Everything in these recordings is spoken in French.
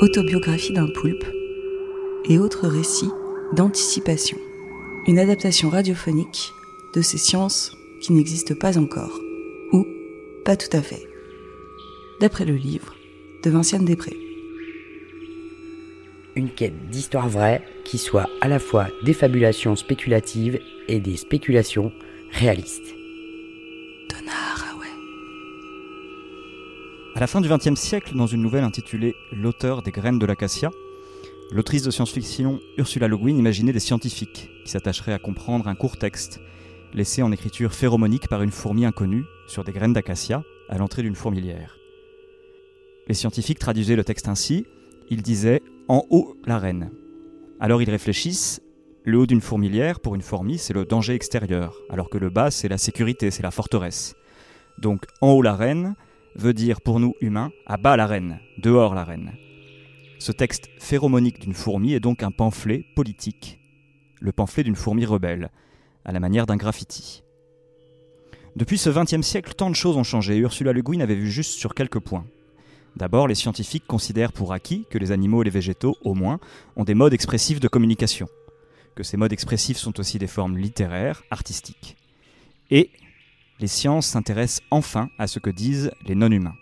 autobiographie d'un poulpe et autres récits d'anticipation. Une adaptation radiophonique de ces sciences qui n'existent pas encore, ou pas tout à fait, d'après le livre de Vinciane Després. Une quête d'histoire vraie qui soit à la fois des fabulations spéculatives et des spéculations réalistes. À la fin du XXe siècle, dans une nouvelle intitulée L'auteur des graines de l'acacia, l'autrice de science-fiction Ursula Le Guin imaginait des scientifiques qui s'attacheraient à comprendre un court texte laissé en écriture phéromonique par une fourmi inconnue sur des graines d'acacia à l'entrée d'une fourmilière. Les scientifiques traduisaient le texte ainsi ils disaient En haut la reine. Alors ils réfléchissent le haut d'une fourmilière, pour une fourmi, c'est le danger extérieur, alors que le bas, c'est la sécurité, c'est la forteresse. Donc en haut la reine, veut dire pour nous humains à bas la reine, dehors la reine. Ce texte phéromonique d'une fourmi est donc un pamphlet politique, le pamphlet d'une fourmi rebelle, à la manière d'un graffiti. Depuis ce XXe siècle, tant de choses ont changé Ursula Le Guin avait vu juste sur quelques points. D'abord, les scientifiques considèrent pour acquis que les animaux et les végétaux, au moins, ont des modes expressifs de communication, que ces modes expressifs sont aussi des formes littéraires, artistiques. Et les sciences s'intéressent enfin à ce que disent les non-humains.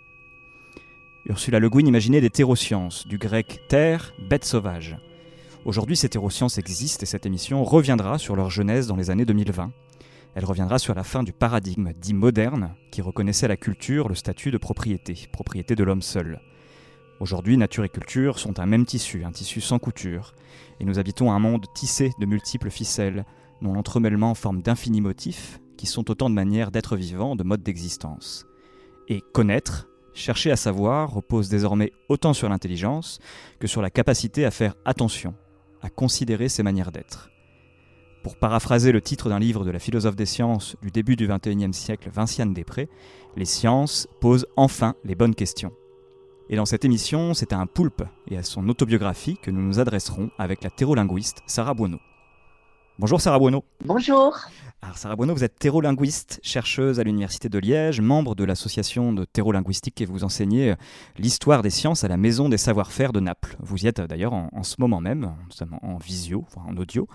Ursula Le Guin imaginait des terrosciences, du grec terre, bête sauvage. Aujourd'hui, ces terrosciences existent et cette émission reviendra sur leur genèse dans les années 2020. Elle reviendra sur la fin du paradigme dit moderne qui reconnaissait la culture le statut de propriété, propriété de l'homme seul. Aujourd'hui, nature et culture sont un même tissu, un tissu sans couture, et nous habitons un monde tissé de multiples ficelles, dont l'entremêlement forme d'infinis motifs qui sont autant de manières d'être vivant, de modes d'existence. Et connaître, chercher à savoir, repose désormais autant sur l'intelligence que sur la capacité à faire attention, à considérer ces manières d'être. Pour paraphraser le titre d'un livre de la philosophe des sciences du début du XXIe siècle, Vinciane Després, les sciences posent enfin les bonnes questions. Et dans cette émission, c'est à un poulpe et à son autobiographie que nous nous adresserons avec la thérolinguiste Sarah Buono. Bonjour Sarah Buono. Bonjour. Sarah Bueno, vous êtes thérolinguiste, chercheuse à l'Université de Liège, membre de l'association de thérolinguistique et vous enseignez euh, l'histoire des sciences à la Maison des savoir-faire de Naples. Vous y êtes euh, d'ailleurs en, ce moment même, en visio, en audio.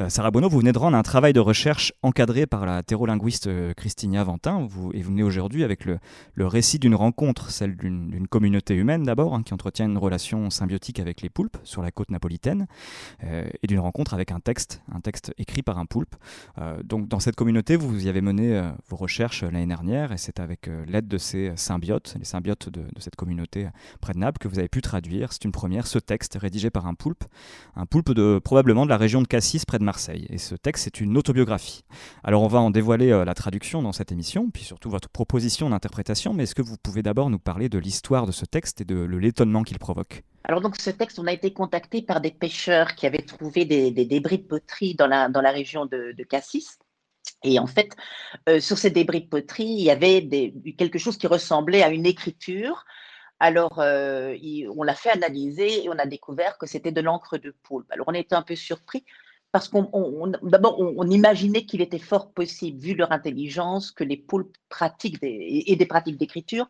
Euh, Sarah Bueno, vous venez de rendre un travail de recherche encadré par la thérolinguiste Christina Ventin et vous venez aujourd'hui avec le, récit d'une rencontre, celle d'une communauté humaine d'abord, hein, qui entretient une relation symbiotique avec les poulpes sur la côte napolitaine, et d'une rencontre avec un texte, un texte écrit par un poulpe. donc dans cette communauté, vous y avez mené euh, vos recherches euh, l'année dernière et c'est avec euh, l'aide de ces symbiotes, les symbiotes de, cette communauté près de Naples, que vous avez pu traduire, c'est une première, ce texte rédigé par un poulpe, un poulpe probablement de la région de Cassis près de Marseille. Et ce texte, c'est une autobiographie. Alors on va en dévoiler la traduction dans cette émission, puis surtout votre proposition d'interprétation, mais est-ce que vous pouvez d'abord nous parler de l'histoire de ce texte et de l'étonnement qu'il provoque? Alors donc ce texte, on a été contacté par des pêcheurs qui avaient trouvé des, débris de poterie dans la, dans la région de Cassis. Et en fait, sur ces débris de poterie, il y avait quelque chose qui ressemblait à une écriture. Alors, on l'a fait analyser et on a découvert que c'était de l'encre de poulpe. Alors, on était un peu surpris parce qu'on d'abord on, imaginait qu'il était fort possible, vu leur intelligence, que les poulpes pratiquent et des pratiques d'écriture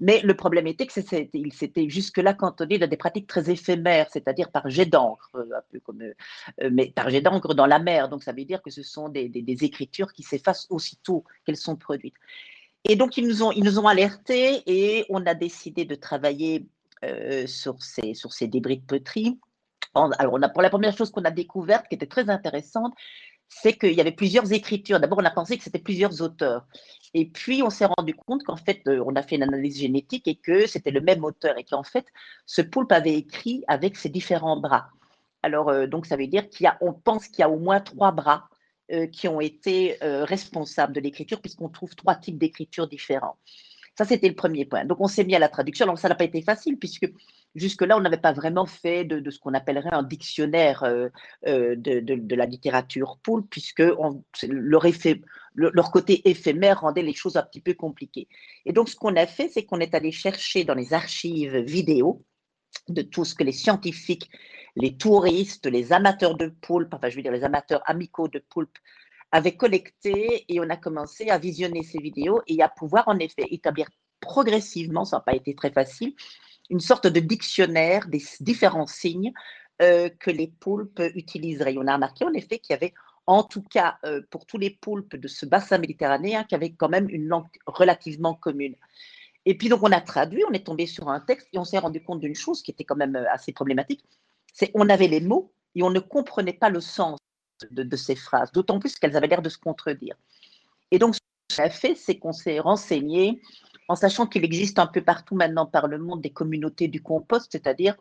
mais le problème était que il s'était jusque-là cantonné dans des pratiques très éphémères, c'est-à-dire par jet d'encre, euh, un peu comme, euh, mais par jet d'encre dans la mer. Donc ça veut dire que ce sont des, écritures qui s'effacent aussitôt qu'elles sont produites. Et donc ils nous ont, alertés et on a décidé de travailler euh, sur, ces, sur ces débris de poterie. Alors, on a, pour la première chose qu'on a découverte, qui était très intéressante, c'est qu'il y avait plusieurs écritures. D'abord, on a pensé que c'était plusieurs auteurs. Et puis, on s'est rendu compte qu'en fait, euh, on a fait une analyse génétique et que c'était le même auteur et qu'en fait, ce poulpe avait écrit avec ses différents bras. Alors, euh, donc, ça veut dire qu'on pense qu'il y a au moins trois bras euh, qui ont été responsables de l'écriture, puisqu'on trouve trois types d'écriture différents. Ça, c'était le premier point. Donc, on s'est mis à la traduction. Alors, ça n'a pas été facile, puisque jusque-là, on n'avait pas vraiment fait de, ce qu'on appellerait un dictionnaire euh, euh, de, la littérature poule, puisque leur, leur côté éphémère rendait les choses un petit peu compliquées. Et donc, ce qu'on a fait, c'est qu'on est allé chercher dans les archives vidéo de tout ce que les scientifiques, les touristes, les amateurs de poulpe, enfin, je veux dire les amateurs amicaux de poulpe, avaient collecté et on a commencé à visionner ces vidéos et à pouvoir en effet établir progressivement, ça n'a pas été très facile, une sorte de dictionnaire des différents signes euh, que les poulpes utiliseraient. on a remarqué en effet qu'il y avait, en tout cas euh, pour tous les poulpes de ce bassin méditerranéen, qui avait quand même une langue relativement commune. Et puis donc on a traduit, on est tombé sur un texte et on s'est rendu compte d'une chose qui était quand même euh, assez problématique, c'est on avait les mots et on ne comprenait pas le sens de, de ces phrases, d'autant plus qu'elles avaient l'air de se contredire. Et donc ce qu'on a fait, c'est qu'on s'est renseigné en sachant qu'il existe un peu partout maintenant par le monde des communautés du compost, c'est-à-dire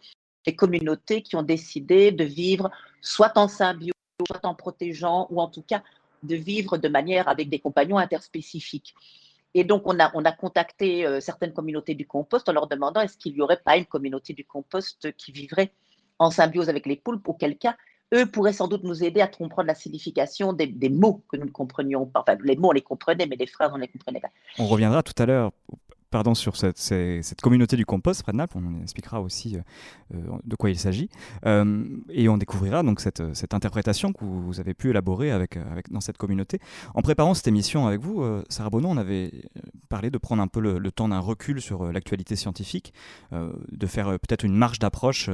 des communautés qui ont décidé de vivre soit en symbiose, soit en protégeant, ou en tout cas de vivre de manière avec des compagnons interspécifiques. Et donc, on a, on a contacté euh, certaines communautés du compost en leur demandant est-ce qu'il n'y aurait pas une communauté du compost qui vivrait en symbiose avec les poulpes, auquel cas, eux pourraient sans doute nous aider à comprendre la signification des, mots que nous ne comprenions pas. Enfin, les mots, on les comprenait, mais les phrases, on ne les comprenait pas. On reviendra tout à l'heure pardon, sur cette, cette, communauté du compost près de Naples. On expliquera aussi euh, euh, de quoi il s'agit. Euh, et on découvrira donc cette, cette, interprétation que vous avez pu élaborer avec, dans cette communauté. En préparant cette émission avec vous, Sarah Bono, on avait parlé de prendre un peu le, temps d'un recul sur l'actualité scientifique, de faire peut-être une marge d'approche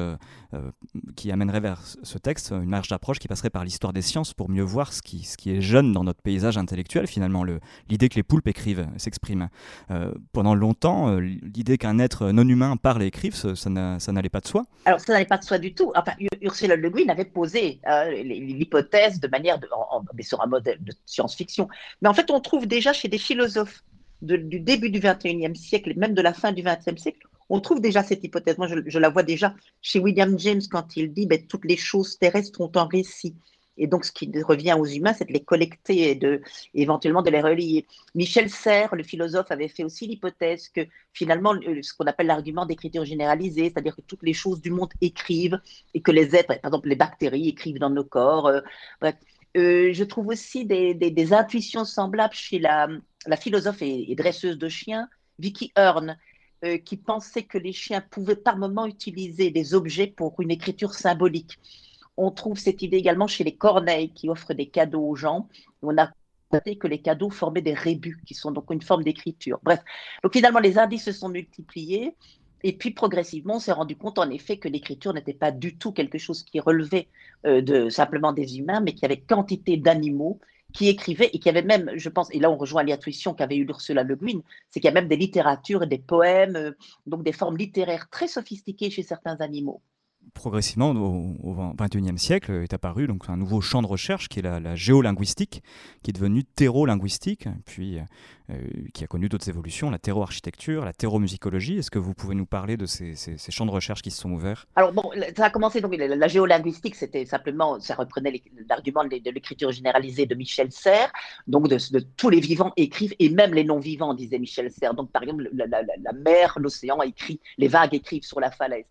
qui amènerait vers ce texte, une marge d'approche qui passerait par l'histoire des sciences pour mieux voir ce qui, ce qui est jeune dans notre paysage intellectuel, finalement, l'idée que les poulpes écrivent, s'expriment. pendant longtemps, euh, l'idée qu'un être non humain parle et écrive, ça, n'allait pas de soi. Alors, ça n'allait pas de soi du tout. Enfin, Ursula Le Guin avait posé euh, l'hypothèse de manière, de, mais sur un modèle de science-fiction. Mais en fait, on trouve déjà chez des philosophes du début du 21e siècle et même de la fin du 20e siècle, on trouve déjà cette hypothèse. Moi, je, la vois déjà chez William James quand il dit ben, toutes les choses terrestres ont un récit. Et donc, ce qui revient aux humains, c'est de les collecter et de, éventuellement de les relier. Michel Serres, le philosophe, avait fait aussi l'hypothèse que finalement, ce qu'on appelle l'argument d'écriture généralisée, c'est-à-dire que toutes les choses du monde écrivent et que les êtres, par exemple les bactéries, écrivent dans nos corps. Euh, euh, je trouve aussi des, intuitions semblables chez la, philosophe et, dresseuse de chiens, Vicky Hearn, euh, qui pensait que les chiens pouvaient par moments utiliser des objets pour une écriture symbolique. On trouve cette idée également chez les corneilles qui offrent des cadeaux aux gens. On a constaté que les cadeaux formaient des rébus, qui sont donc une forme d'écriture. Bref, donc finalement, les indices se sont multipliés. Et puis progressivement, on s'est rendu compte en effet que l'écriture n'était pas du tout quelque chose qui relevait euh, de simplement des humains, mais qu'il y avait quantité d'animaux qui écrivaient et qui avaient même, je pense, et là on rejoint l'intuition qu'avait eu Ursula Le Guin, c'est qu'il y a même des littératures des poèmes, euh, donc des formes littéraires très sophistiquées chez certains animaux progressivement, au XXIe siècle, est apparu donc un nouveau champ de recherche qui est la, géolinguistique, qui est devenu terreau-linguistique, puis euh, qui a connu d'autres évolutions, la terreau-architecture, la terreau-musicologie. Est-ce que vous pouvez nous parler de ces, champs de recherche qui se sont ouverts? Alors bon, ça a commencé, donc la, géolinguistique, c'était simplement, ça reprenait l'argument de l'écriture généralisée de Michel Serres, donc de, tous les vivants écrivent, et même les non-vivants, disait Michel Serres. Donc par exemple, la, mer, l'océan écrit, les vagues écrivent sur la falaise.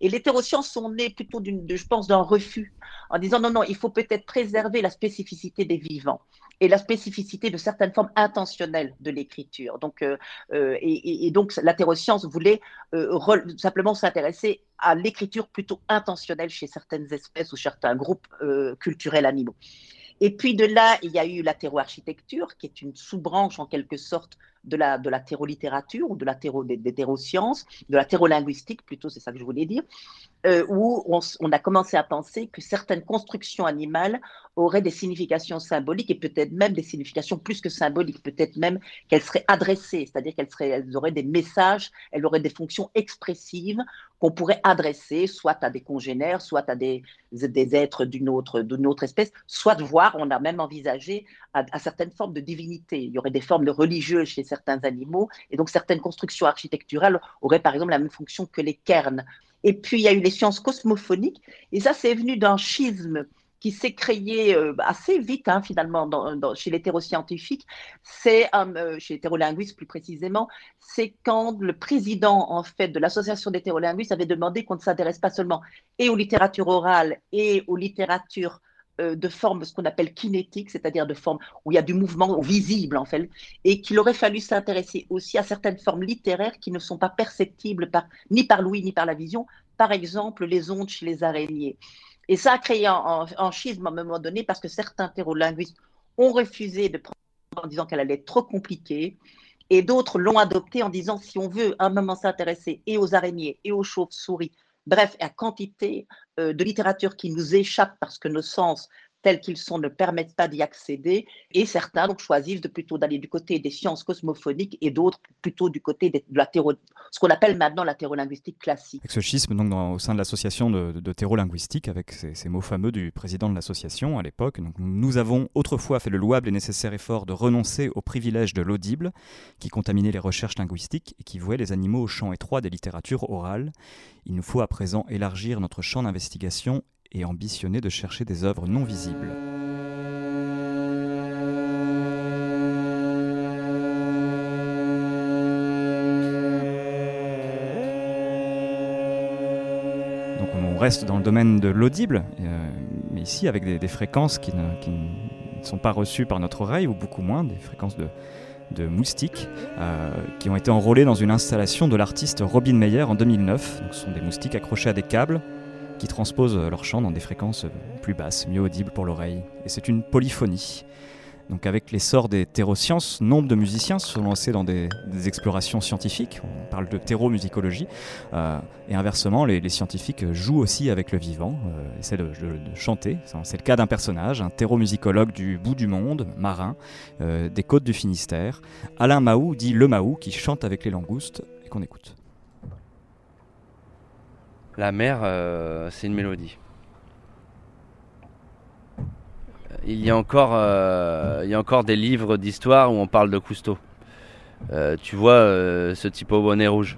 Et les terrosciences sont nées plutôt, je pense, d'un refus, en disant non, non, il faut peut-être préserver la spécificité des vivants et la spécificité de certaines formes intentionnelles de l'écriture. Donc, euh, euh, et, donc, la terroscience voulait euh, simplement s'intéresser à l'écriture plutôt intentionnelle chez certaines espèces ou certains groupes culturels animaux. Et puis de là, il y a eu la terro-architecture, qui est une sous-branche en quelque sorte de la, de la terro-littérature ou de la terro, des, terrosciences, de la terro-linguistique plutôt, c'est ça que je voulais dire, euh, où on, a commencé à penser que certaines constructions animales auraient des significations symboliques et peut-être même des significations plus que symboliques, peut-être même qu'elles seraient adressées, c'est-à-dire qu'elles elles auraient des messages, elles auraient des fonctions expressives qu'on pourrait adresser soit à des congénères, soit à des, des êtres d'une autre, d'une autre espèce, soit de voir, on a même envisagé à, certaines formes de divinité. Il y aurait des formes de religieuses chez certains animaux, et donc certaines constructions architecturales auraient par exemple la même fonction que les cairns. Et puis, il y a eu les sciences cosmophoniques. Et ça, c'est venu d'un schisme qui s'est créé euh, assez vite, hein, finalement, dans, chez l'hétéroscientifique. C'est, euh, chez l'hétérolinguiste plus précisément, c'est quand le président, en fait, de l'association d'hétérolinguistes avait demandé qu'on ne s'intéresse pas seulement et aux littératures orales et aux littératures de forme, ce qu'on appelle kinétique, c'est-à-dire de forme où il y a du mouvement visible en fait, et qu'il aurait fallu s'intéresser aussi à certaines formes littéraires qui ne sont pas perceptibles par, ni par l'ouïe ni par la vision, par exemple les ondes chez les araignées. Et ça a créé un, schisme à un moment donné parce que certains terrolinguistes ont refusé de prendre en disant qu'elle allait être trop compliquée Et d'autres l'ont adopté en disant si on veut un moment s'intéresser et aux araignées et aux chauves-souris, bref, à quantité euh, de littérature qui nous échappe parce que nos sens tels qu'ils sont ne permettent pas d'y accéder, et certains donc choisissent de plutôt d'aller du côté des sciences cosmophoniques et d'autres plutôt du côté de la ce qu'on appelle maintenant la thérolinguistique classique. Avec ce schisme donc au sein de l'association de, de, thérolinguistique, avec ces, mots fameux du président de l'association à l'époque, nous avons autrefois fait le louable et nécessaire effort de renoncer au privilège de l'audible, qui contaminait les recherches linguistiques et qui vouait les animaux au champ étroit des littératures orales. Il nous faut à présent élargir notre champ d'investigation et ambitionner de chercher des œuvres non visibles. Donc on reste dans le domaine de l'audible, euh, mais ici avec des, fréquences qui ne, sont pas reçues par notre oreille, ou beaucoup moins, des fréquences de, moustiques euh, qui ont été enrôlées dans une installation de l'artiste Robin Meyer en 2009. ce sont des moustiques accrochés à des câbles qui transposent leur chant dans des fréquences plus basses, mieux audibles pour l'oreille. Et c'est une polyphonie. Donc avec l'essor des terrosciences, nombre de musiciens se sont lancés dans des, explorations scientifiques, on parle de terromusicologie, euh, et inversement, les, scientifiques jouent aussi avec le vivant, euh, essaient de, chanter. C'est le cas d'un personnage, un terromusicologue du bout du monde, marin, euh, des côtes du Finistère, Alain Mahou, dit le Mahou, qui chante avec les langoustes, et qu'on écoute. La mer, euh, c'est une mélodie. Il y a encore, euh, il y a encore des livres d'histoire où on parle de Cousteau. Euh, tu vois ce type au bonnet rouge.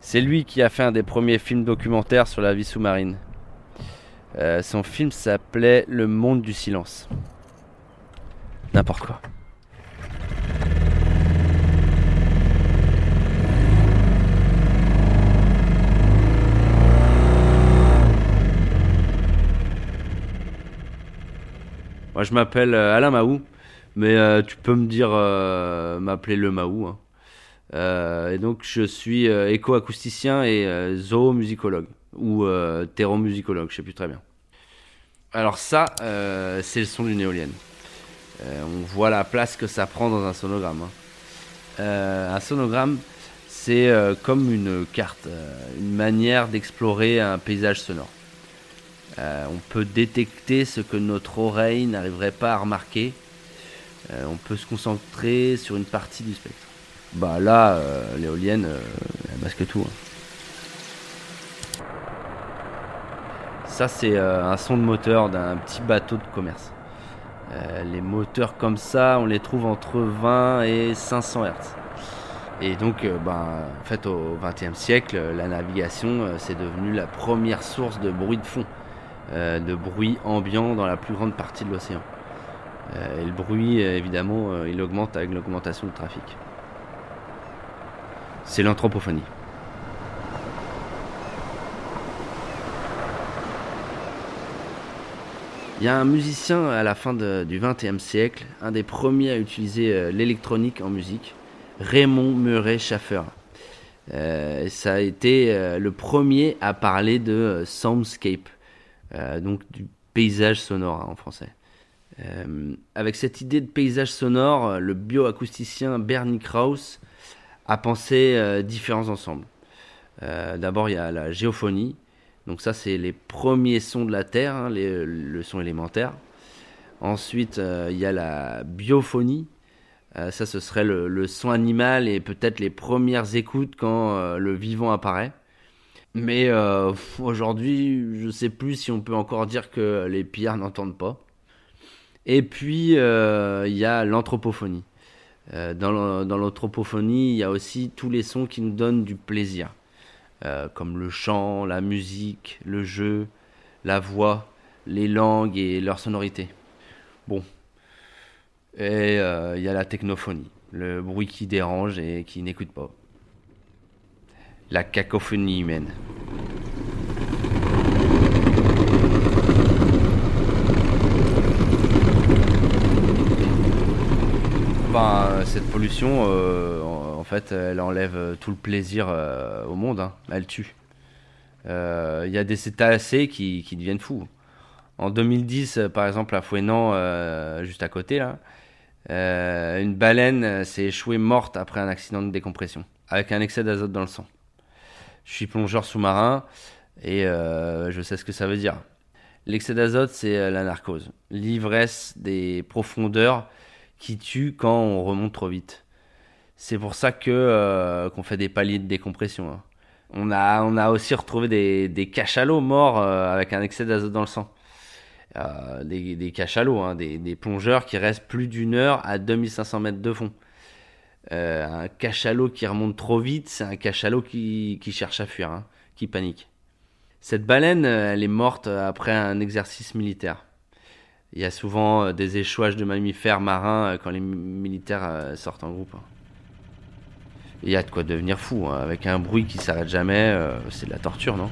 C'est lui qui a fait un des premiers films documentaires sur la vie sous-marine. son film s'appelait Le monde du silence. N'importe quoi. Moi, je m'appelle euh, Alain Mahou, mais euh, tu peux me dire, euh, m'appeler le Mahou. Hein. et donc, je suis éco-acousticien et zoomusicologue, ou terromusicologue, je sais plus très bien. Alors ça, c'est le son d'une éolienne. on voit la place que ça prend dans un sonogramme. Hein. un sonogramme, c'est comme une carte, une manière d'explorer un paysage sonore. Euh, on peut détecter ce que notre oreille n'arriverait pas à remarquer. Euh, on peut se concentrer sur une partie du spectre. Bah là, euh, l'éolienne, elle masque tout. Hein. Ça, c'est un son de moteur d'un petit bateau de commerce. les moteurs comme ça, on les trouve entre 20 et 500 Hz. Et donc, ben, en fait, au XXe siècle, la navigation, c'est devenu la première source de bruit de fond. Euh, de bruit ambiant dans la plus grande partie de l'océan. Euh, et le bruit, euh, évidemment, il augmente avec l'augmentation du trafic. C'est l'anthropophonie. Il y a un musicien à la fin du XXe siècle, un des premiers à utiliser l'électronique en musique, Raymond Murray Schaffer. ça a été le premier à parler de soundscape. Euh, donc du paysage sonore hein, en français. Euh, avec cette idée de paysage sonore, le bioacousticien Bernie Krauss a pensé euh, différents ensembles. D'abord, il y a la géophonie. Donc ça, c'est les premiers sons de la Terre, hein, le son élémentaire. Ensuite, il y a la biophonie. ça, ce serait le, son animal et peut-être les premières écoutes quand le vivant apparaît. Mais euh, aujourd'hui, je sais plus si on peut encore dire que les pillards n'entendent pas. Et puis, euh, il y a l'anthropophonie. Euh, dans l'anthropophonie, il y a aussi tous les sons qui nous donnent du plaisir, comme le chant, la musique, le jeu, la voix, les langues et leur sonorité. Bon. Et il y a la technophonie, le bruit qui dérange et qui n'écoute pas la cacophonie humaine. Ben, cette pollution, euh, en, fait, elle enlève tout le plaisir euh, au monde. Hein. Elle tue. Euh, il y a des cétacés qui, deviennent fous. En 2010, par exemple, à Fouenan, juste à côté, là, une baleine s'est échouée morte après un accident de décompression, avec un excès d'azote dans le sang. Je suis plongeur sous-marin et je sais ce que ça veut dire. L'excès d'azote, c'est la narcose, l'ivresse des profondeurs qui tue quand on remonte trop vite. C'est pour ça que qu'on fait des paliers de décompression. Hein. On a, aussi retrouvé des, cachalots morts euh, avec un excès d'azote dans le sang. Euh, des, cachalots, hein, des, des, plongeurs qui restent plus d'une heure à 2500 mètres de fond. Euh, un cachalot qui remonte trop vite, c'est un cachalot qui, cherche à fuir, hein, qui panique. Cette baleine, elle est morte après un exercice militaire. Il y a souvent des échouages de mammifères marins quand les militaires sortent en groupe. Hein. Il y a de quoi devenir fou, hein. avec un bruit qui s'arrête jamais, euh, c'est de la torture, non?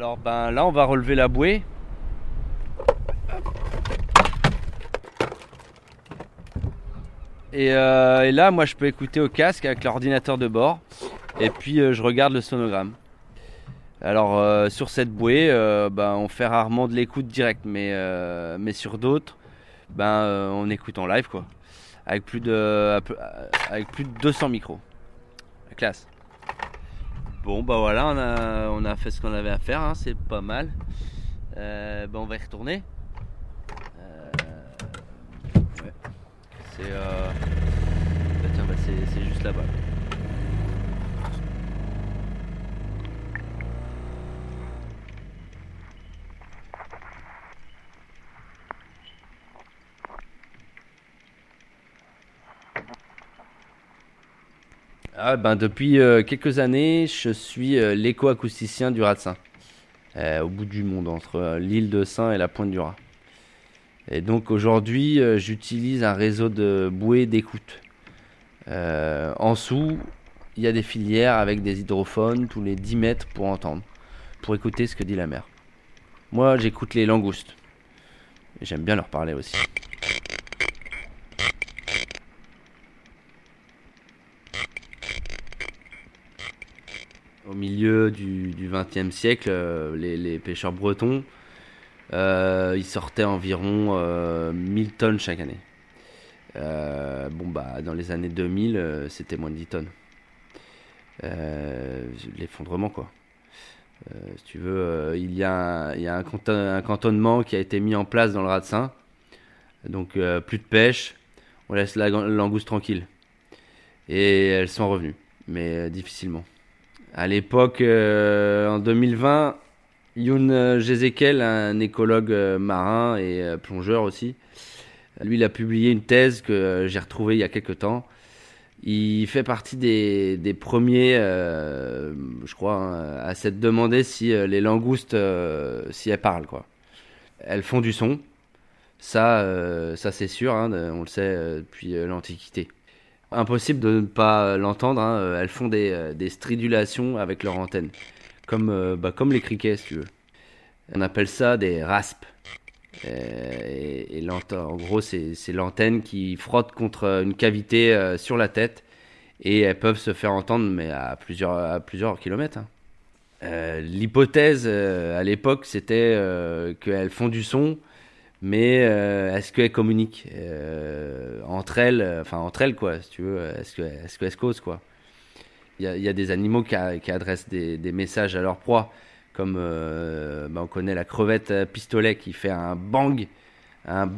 Alors ben là on va relever la bouée. Et, euh, et, là moi je peux écouter au casque avec l'ordinateur de bord et puis euh, je regarde le sonogramme. Alors euh, sur cette bouée, ben, on fait rarement de l'écoute directe, mais, mais sur d'autres, ben, on écoute en live quoi, avec plus de, avec plus de 200 micros. La classe. Bon bah voilà, on a, on a fait ce qu'on avait à faire, hein, c'est pas mal. ben, on va y retourner. C'est, bah, c'est juste là-bas. Ah, ben, Depuis euh, quelques années, je suis euh, l'éco-acousticien du Rat euh, au bout du monde, entre l'île de Saint et la pointe du Rat. Et donc aujourd'hui, j'utilise un réseau de bouées d'écoute. en dessous, il y a des filières avec des hydrophones tous les 10 mètres pour entendre, pour écouter ce que dit la mer. Moi, j'écoute les langoustes. J'aime bien leur parler aussi. Milieu du XXe siècle, euh, les, pêcheurs bretons, euh, ils sortaient environ 1000 euh, tonnes chaque année. bon, bah, dans les années 2000, c'était moins de 10 tonnes. L'effondrement, quoi. si tu veux, il y a, un, cantonnement qui a été mis en place dans le Rat de Seine. Donc, plus de pêche, on laisse la langouste tranquille. Et elles sont revenues, mais difficilement. À l'époque, euh, en 2020, Youn Jezekel, un écologue euh, marin et euh, plongeur aussi, lui, il a publié une thèse que j'ai retrouvée il y a quelques temps. Il fait partie des, des premiers, je crois, hein, à s'être demandé si les langoustes, si elles parlent, quoi. Elles font du son. Ça, ça c'est sûr, hein, on le sait depuis l'Antiquité. Impossible de ne pas l'entendre. Hein. Euh, elles font des, euh, des, stridulations avec leur antenne. Comme, euh, bah, comme les criquets, si tu veux. On appelle ça des raspes. Et, et en gros, c'est l'antenne qui frotte contre une cavité sur la tête. Et elles peuvent se faire entendre, mais à plusieurs, à plusieurs kilomètres. Hein. L'hypothèse à l'époque, c'était qu'elles font du son mais euh, est-ce qu'elles communiquent euh, entre elles, euh, enfin entre elles quoi, si tu veux, est-ce que est-ce qu'elles se causent quoi? Il y, a des animaux qui, adressent des, messages à leur proie, comme bah, on connaît la crevette pistolet qui fait un bang, un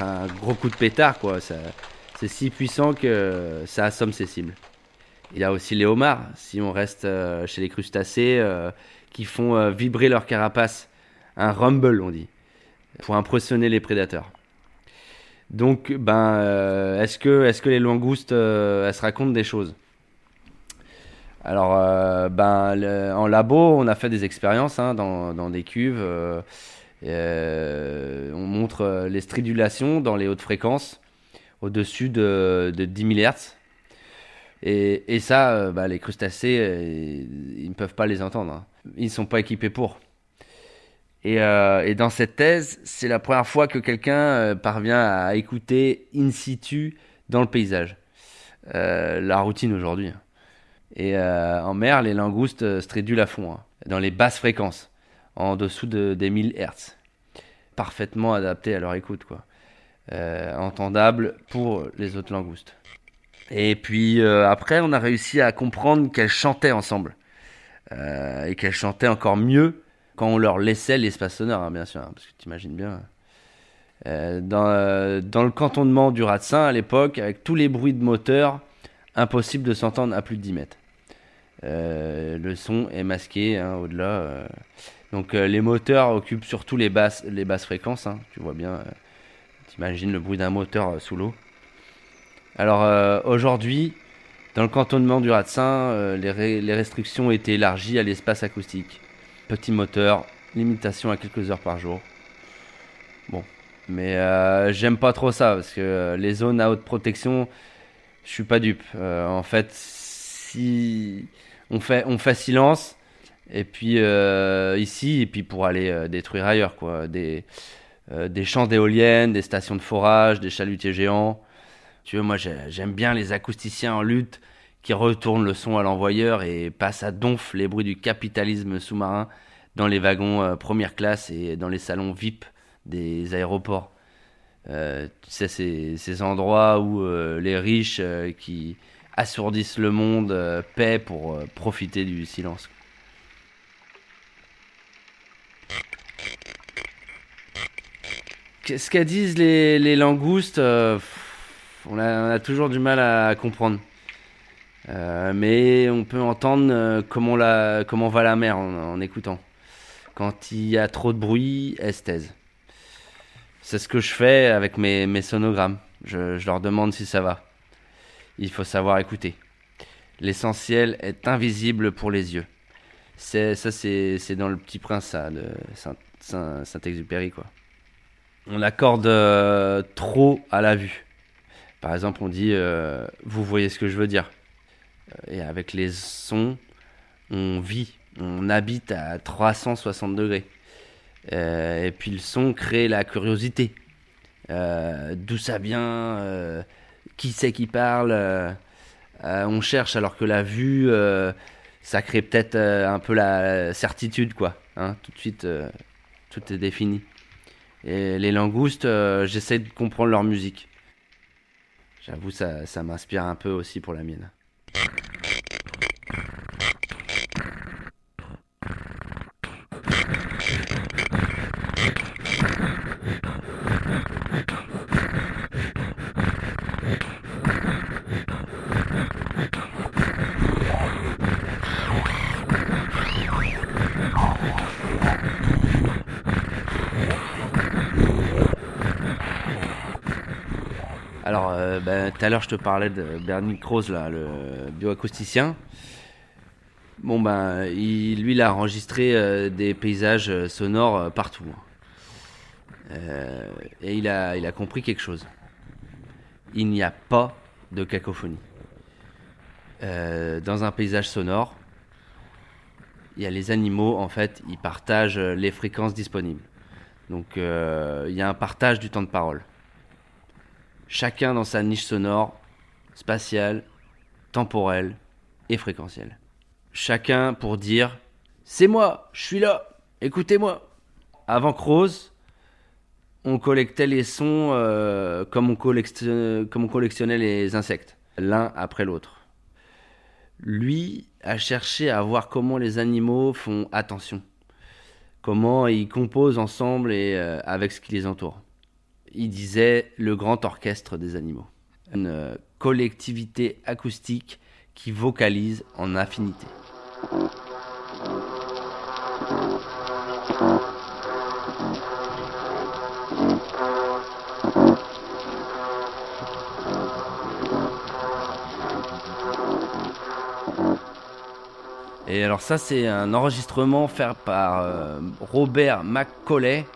un gros coup de pétard quoi. C'est si puissant que ça assomme ses cibles. Il y a aussi les homards, si on reste chez les crustacés, qui font vibrer leur carapace, un rumble on dit pour impressionner les prédateurs. Donc, ben, euh, est-ce que, est que les langoustes, euh, elles se racontent des choses? Alors, euh, ben, en labo, on a fait des expériences hein, dans, dans, des cuves. on montre les stridulations dans les hautes fréquences, au-dessus de, de 10 000 Hz. Et, et ça, ben, les crustacés, ils ne peuvent pas les entendre. Hein. Ils ne sont pas équipés pour. Euh, et, dans cette thèse, c'est la première fois que quelqu'un euh, parvient à écouter in situ dans le paysage. Euh, la routine aujourd'hui. Et en mer, les langoustes stridulent à fond, hein, dans les basses fréquences, en dessous de, des 1000 Hz. Parfaitement adapté à leur écoute, quoi. entendable pour les autres langoustes. Et puis après, on a réussi à comprendre qu'elles chantaient ensemble. et qu'elles chantaient encore mieux quand on leur laissait l'espace sonore, hein, bien sûr, hein, parce que tu imagines bien. Euh, dans, euh, dans, le cantonnement du Ratsin à l'époque, avec tous les bruits de moteur, impossible de s'entendre à plus de 10 mètres. Euh, le son est masqué hein, au-delà. Donc les moteurs occupent surtout les basses, les basses fréquences. tu vois bien, tu imagines le bruit d'un moteur sous l'eau. Alors aujourd'hui, dans le cantonnement du Ratsin, les, les restrictions été élargies à l'espace acoustique. Petit moteur, limitation à quelques heures par jour. Bon, mais euh, j'aime pas trop ça parce que euh, les zones à haute protection, je suis pas dupe. Euh, en fait, si on fait, on fait silence, et puis ici, et puis pour aller détruire ailleurs, quoi, des, des champs d'éoliennes, des stations de forage, des chalutiers géants. Tu vois, moi j'aime bien les acousticiens en lutte qui retournent le son à l'envoyeur et passent à donf les bruits du capitalisme sous-marin dans les wagons euh, première classe et dans les salons VIP des aéroports. Euh, tu sais, ces, endroits où euh, les riches qui assourdissent le monde paient pour profiter du silence. Ce qu'elles disent les, langoustes, on a, toujours du mal à comprendre. Euh, mais on peut entendre euh, comment, la, comment va la mer en, écoutant. Quand il y a trop de bruit, elle se taise. C'est ce que je fais avec mes, mes sonogrammes. Je, leur demande si ça va. Il faut savoir écouter. L'essentiel est invisible pour les yeux. C'est, ça, c'est, c'est dans le petit prince, de Saint-Exupéry, quoi. On accorde euh, trop à la vue. Par exemple, on dit Vous voyez ce que je veux dire et avec les sons, on vit, on habite à 360 degrés. Euh, et puis le son crée la curiosité. Euh, d'où ça vient euh, Qui c'est qui parle On cherche alors que la vue, ça crée peut-être un peu la certitude, quoi. Hein. tout de suite, tout est défini. Et les langoustes, j'essaie de comprendre leur musique. J'avoue, ça, ça m'inspire un peu aussi pour la mienne. Thank you. L'heure, je te parlais de Bernie Krause, là, le bioacousticien. Bon, ben, il, lui, il a enregistré euh, des paysages euh, sonores partout. et il a, il a compris quelque chose. Il n'y a pas de cacophonie. dans un paysage sonore, il y a les animaux, en fait, ils partagent les fréquences disponibles. Donc, il y a un partage du temps de parole chacun dans sa niche sonore, spatiale, temporelle et fréquentielle. Chacun pour dire C'est moi, je suis là, écoutez-moi. Avant Croze, on collectait les sons euh, comme, on collectionnait les insectes, l'un après l'autre. Lui a cherché à voir comment les animaux font attention, comment ils composent ensemble et euh, avec ce qui les entoure il disait le grand orchestre des animaux. Une euh, collectivité acoustique qui vocalise en affinité. Et alors ça c'est un enregistrement fait par euh, Robert McCauley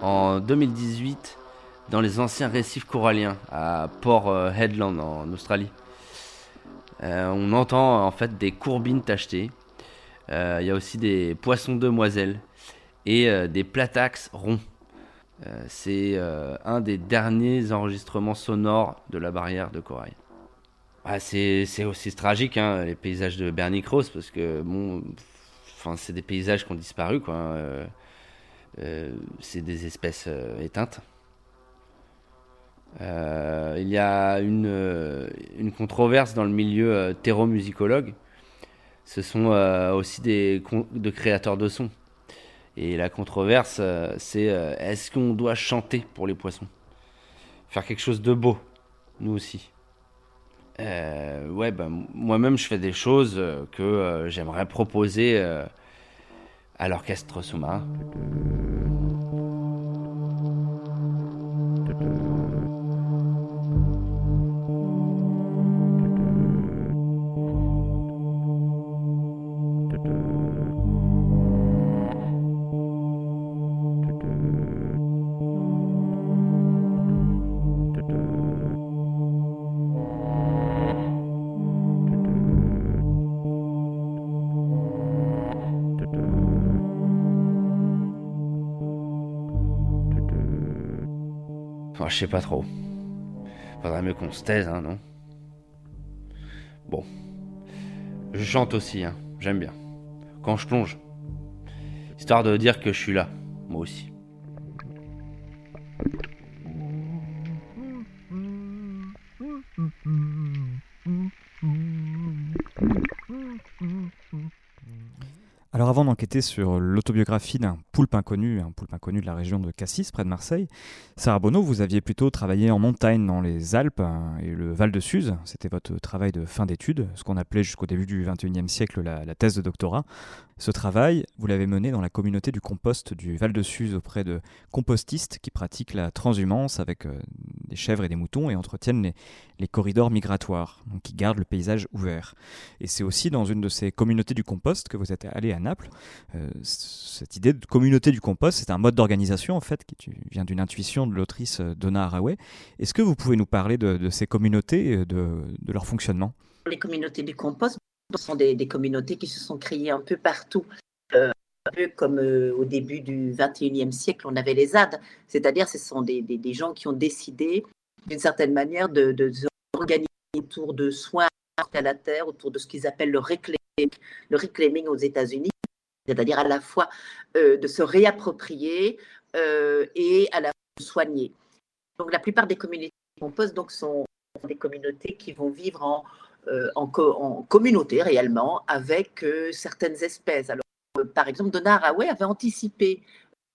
en 2018 dans les anciens récifs coralliens à Port euh, Headland en Australie. Euh, on entend en fait des courbines tachetées. Euh, il y a aussi des poissons demoiselles et des platax ronds. C'est un des derniers enregistrements sonores de la barrière de corail. Ah, c'est aussi tragique, hein, les paysages de Bernie Cross, parce que bon, c'est des paysages qui ont disparu, quoi. Hein, c'est des espèces éteintes. Il y a une, une, controverse dans le milieu terromusicologue. Ce sont aussi des de créateurs de sons. Et la controverse, c'est est-ce qu'on doit chanter pour les poissons? Faire quelque chose de beau, nous aussi. Euh, ouais, bah, moi-même, je fais des choses euh, que euh, j'aimerais proposer à l'orchestre sous-marin. Pas trop. Faudrait mieux qu'on se taise, hein, non? Bon. Je chante aussi, hein. J'aime bien. Quand je plonge. Histoire de dire que je suis là, moi aussi. Alors avant d'enquêter sur l'autobiographie d'un poulpe inconnu, un poulpe inconnu de la région de Cassis, près de Marseille, Sarah Bonneau, vous aviez plutôt travaillé en montagne dans les Alpes hein, et le Val de Suse. C'était votre travail de fin d'études, ce qu'on appelait jusqu'au début du XXIe siècle la, la, thèse de doctorat. Ce travail, vous l'avez mené dans la communauté du compost du Val de Suse auprès de compostistes qui pratiquent la transhumance avec euh, des chèvres et des moutons et entretiennent les, corridors migratoires, donc qui gardent le paysage ouvert. Et c'est aussi dans une de ces communautés du compost que vous êtes allé à Naples. Euh, cette idée de communauté du compost, c'est un mode d'organisation en fait qui vient d'une intuition de l'autrice euh, Donna Haraway. Est-ce que vous pouvez nous parler de, ces communautés, et de, de leur fonctionnement? Les communautés du compost sont des, communautés qui se sont créées un peu partout. Euh, un peu comme euh, au début du 21e siècle, on avait les ZAD, c'est-à-dire ce sont des, gens qui ont décidé d'une certaine manière de, de, autour de soins à la terre, autour de ce qu'ils appellent le reclaiming, le reclaiming aux États-Unis, c'est-à-dire à la fois euh, de se réapproprier et à la fois de soigner. Donc la plupart des communautés qu'on pose donc sont des communautés qui vont vivre en euh, en, communauté réellement avec euh, certaines espèces. Euh, par exemple, Donna Haraway avait anticipé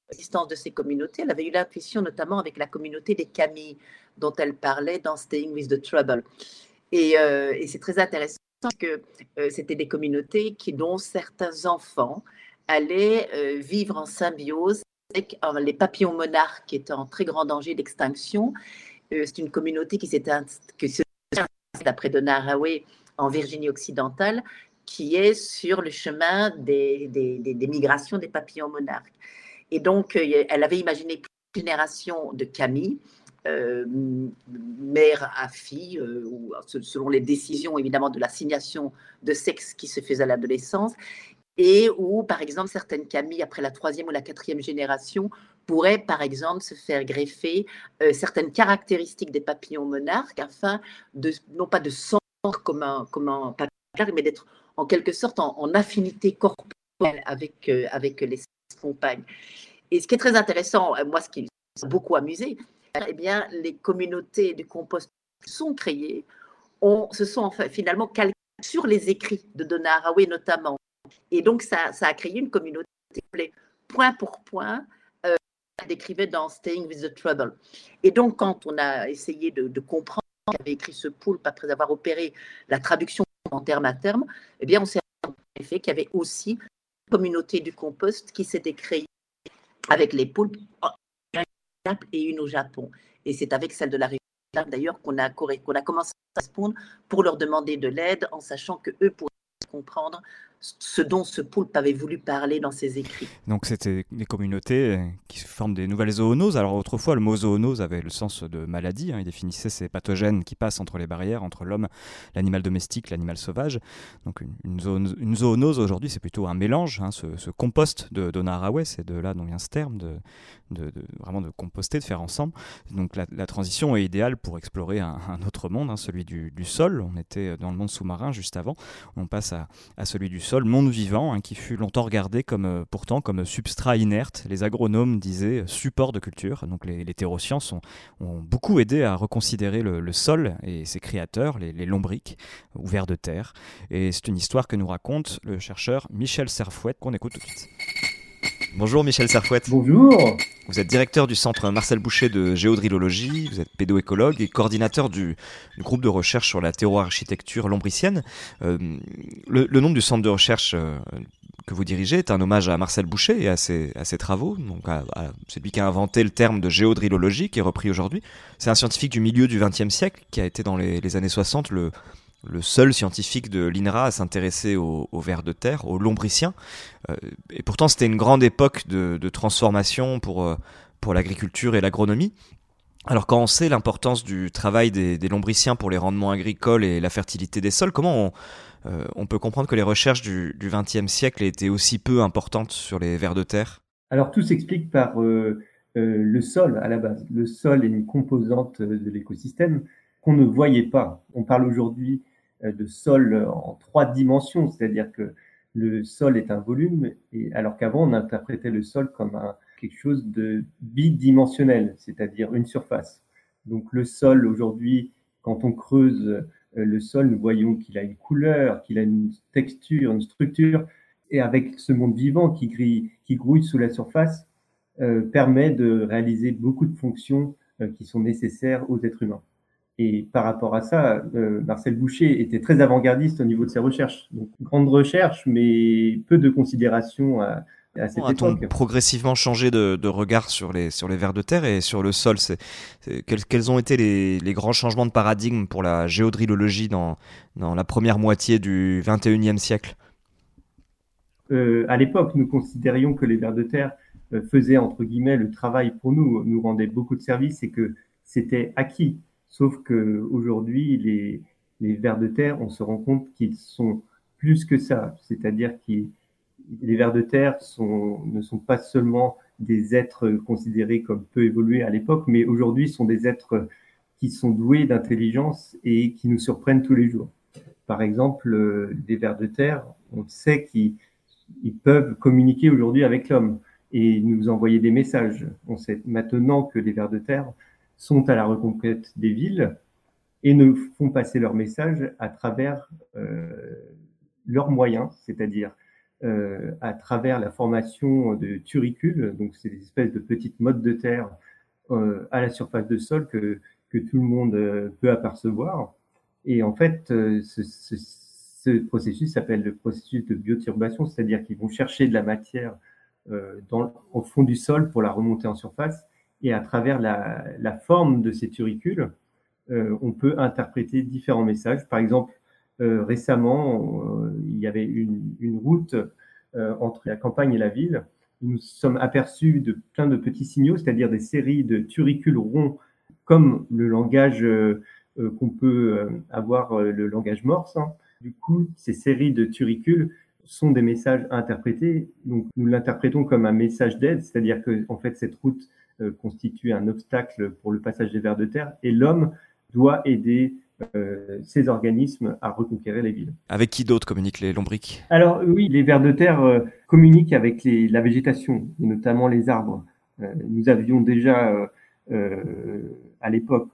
l'existence de ces communautés. Elle avait eu l'intuition notamment avec la communauté des Camis dont elle parlait dans Staying with the Trouble. Et, c'est très intéressant que c'était des communautés qui, dont certains enfants allaient vivre en symbiose avec les papillons monarques qui étaient en très grand danger d'extinction. c'est une communauté qui s'est d'après Donna Haraway en Virginie occidentale, qui est sur le chemin des, des, migrations des papillons monarques. Et donc, euh, elle avait imaginé une génération de Camille, euh, mère à fille, euh, selon les décisions évidemment de l'assignation de sexe qui se faisait à l'adolescence, et où, par exemple, certaines Camilles, après la troisième ou la quatrième génération, pourrait, par exemple, se faire greffer certaines caractéristiques des papillons monarques afin de, non pas de sentir comme un, comme un papillon, mais d'être en quelque sorte en, affinité corporelle avec, euh, avec les compagnes. Et ce qui est très intéressant, euh, moi, ce qui m'a beaucoup amusé, eh bien, les communautés du compost sont créées, on, se sont finalement calquées sur les écrits de Donna Haraway notamment. Et donc, ça, ça a créé une communauté point pour point décrivait dans Staying with the Trouble. Et donc, quand on a essayé de, comprendre qui avait écrit ce poulpe après avoir opéré la traduction en terme à terme, eh bien, on s'est rendu fait qu'il y avait aussi une communauté du compost qui s'était créée avec les poulpes et une au Japon. Et c'est avec celle de la région d'ailleurs qu'on a, qu'on a commencé à répondre pour leur demander de l'aide en sachant que eux pourraient comprendre ce dont ce poulpe avait voulu parler dans ses écrits. Donc c'était des communautés euh, qui forment des nouvelles zoonoses. Alors autrefois, le mot zoonose avait le sens de maladie. Hein. Il définissait ces pathogènes qui passent entre les barrières, entre l'homme, l'animal domestique, l'animal sauvage. Donc une, une zoonose aujourd'hui, c'est plutôt un mélange, hein, ce, compost de Donna c'est de là dont vient ce terme, de, vraiment de composter, de faire ensemble. Donc la, transition est idéale pour explorer un, autre monde, hein, celui du, sol. On était dans le monde sous-marin juste avant. On passe à celui du sol, monde vivant, qui fut longtemps regardé comme pourtant comme substrat inerte. Les agronomes disaient support de culture. Donc les, les ont, beaucoup aidé à reconsidérer le, sol et ses créateurs, les, les lombriques, ouverts de terre. Et c'est une histoire que nous raconte le chercheur Michel Serfouette qu'on écoute tout de suite. Bonjour Michel Serfouette. Bonjour. Vous êtes directeur du centre Marcel Boucher de géodrillologie, vous êtes pédoécologue et coordinateur du, groupe de recherche sur la terreau-architecture lombricienne. Euh, le, nom du centre de recherche euh, que vous dirigez est un hommage à Marcel Boucher et à ses, à ses travaux. Donc, c'est lui qui a inventé le terme de géodrillologie qui est repris aujourd'hui. C'est un scientifique du milieu du XXe siècle qui a été dans les, les années 60 le, le seul scientifique de l'INRA à s'intéresser aux, vers de terre, aux lombriciens. Euh, et pourtant, c'était une grande époque de, transformation pour, euh, pour l'agriculture et l'agronomie. Alors quand on sait l'importance du travail des, lombriciens pour les rendements agricoles et la fertilité des sols, comment on, euh, peut comprendre que les recherches du XXe siècle étaient aussi peu importantes sur les vers de terre? Alors tout s'explique par le sol à la base. Le sol est une composante de l'écosystème qu'on ne voyait pas. On parle aujourd'hui de sol en trois dimensions, c'est-à-dire que le sol est un volume, et alors qu'avant on interprétait le sol comme quelque chose de bidimensionnel, c'est-à-dire une surface. Donc le sol aujourd'hui, quand on creuse euh, le sol, nous voyons qu'il a une couleur, qu'il a une texture, une structure, et avec ce monde vivant qui grouille sous la surface, euh, permet de réaliser beaucoup de fonctions qui sont nécessaires aux êtres humains. Et par rapport à ça, euh, Marcel Boucher était très avant-gardiste au niveau de ses recherches. Donc, grande recherche, mais peu de considération à, à cette époque. A-t-on progressivement changé de, de, regard sur les, sur les vers de terre et sur le sol? C'est, quels, quels, ont été les, les, grands changements de paradigme pour la géodrillologie dans, dans la première moitié du 21e siècle? Euh, À l'époque, nous considérions que les vers de terre euh, faisaient, entre guillemets, le travail pour nous, nous rendaient beaucoup de services et que c'était acquis. Sauf qu'aujourd'hui, les, les vers de terre, on se rend compte qu'ils sont plus que ça. C'est-à-dire que les vers de terre ne sont pas seulement des êtres considérés comme peu évolués à l'époque, mais aujourd'hui sont des êtres qui sont doués d'intelligence et qui nous surprennent tous les jours. Par exemple, les vers de terre, on sait qu'ils peuvent communiquer aujourd'hui avec l'homme et nous envoyer des messages. On sait maintenant que les vers de terre sont à la reconquête des villes et ne font passer leur message à travers euh, leurs moyens, c'est-à-dire euh, à travers la formation de turicules, donc c'est des espèces de petites mottes de terre euh, à la surface de sol que, tout le monde peut apercevoir. Et en fait, ce, ce, ce processus s'appelle le processus de bioturbation, c'est-à-dire qu'ils vont chercher de la matière dans, au fond du sol pour la remonter en surface et à travers la, forme de ces turicules, euh, on peut interpréter différents messages. Par exemple, euh, récemment, euh, il y avait une, route entre la campagne et la ville. Nous sommes aperçus de plein de petits signaux, c'est-à-dire des séries de turicules ronds, comme le langage qu'on peut avoir, le langage morse. Hein. Du coup, ces séries de turicules sont des messages à interpréter. Donc, nous l'interprétons comme un message d'aide, c'est-à-dire que, en fait, cette route constitue un obstacle pour le passage des vers de terre et l'homme doit aider euh, ces organismes à reconquérir les villes. Avec qui d'autres communiquent les lombriques? Alors oui, les vers de terre euh, communiquent avec les, la végétation, notamment les arbres. nous avions déjà à l'époque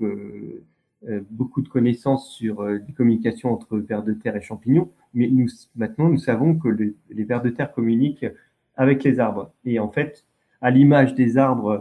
beaucoup de connaissances sur les communications entre vers de terre et champignons, mais nous, maintenant nous savons que les, les vers de terre communiquent avec les arbres. Et en fait, à l'image des arbres euh,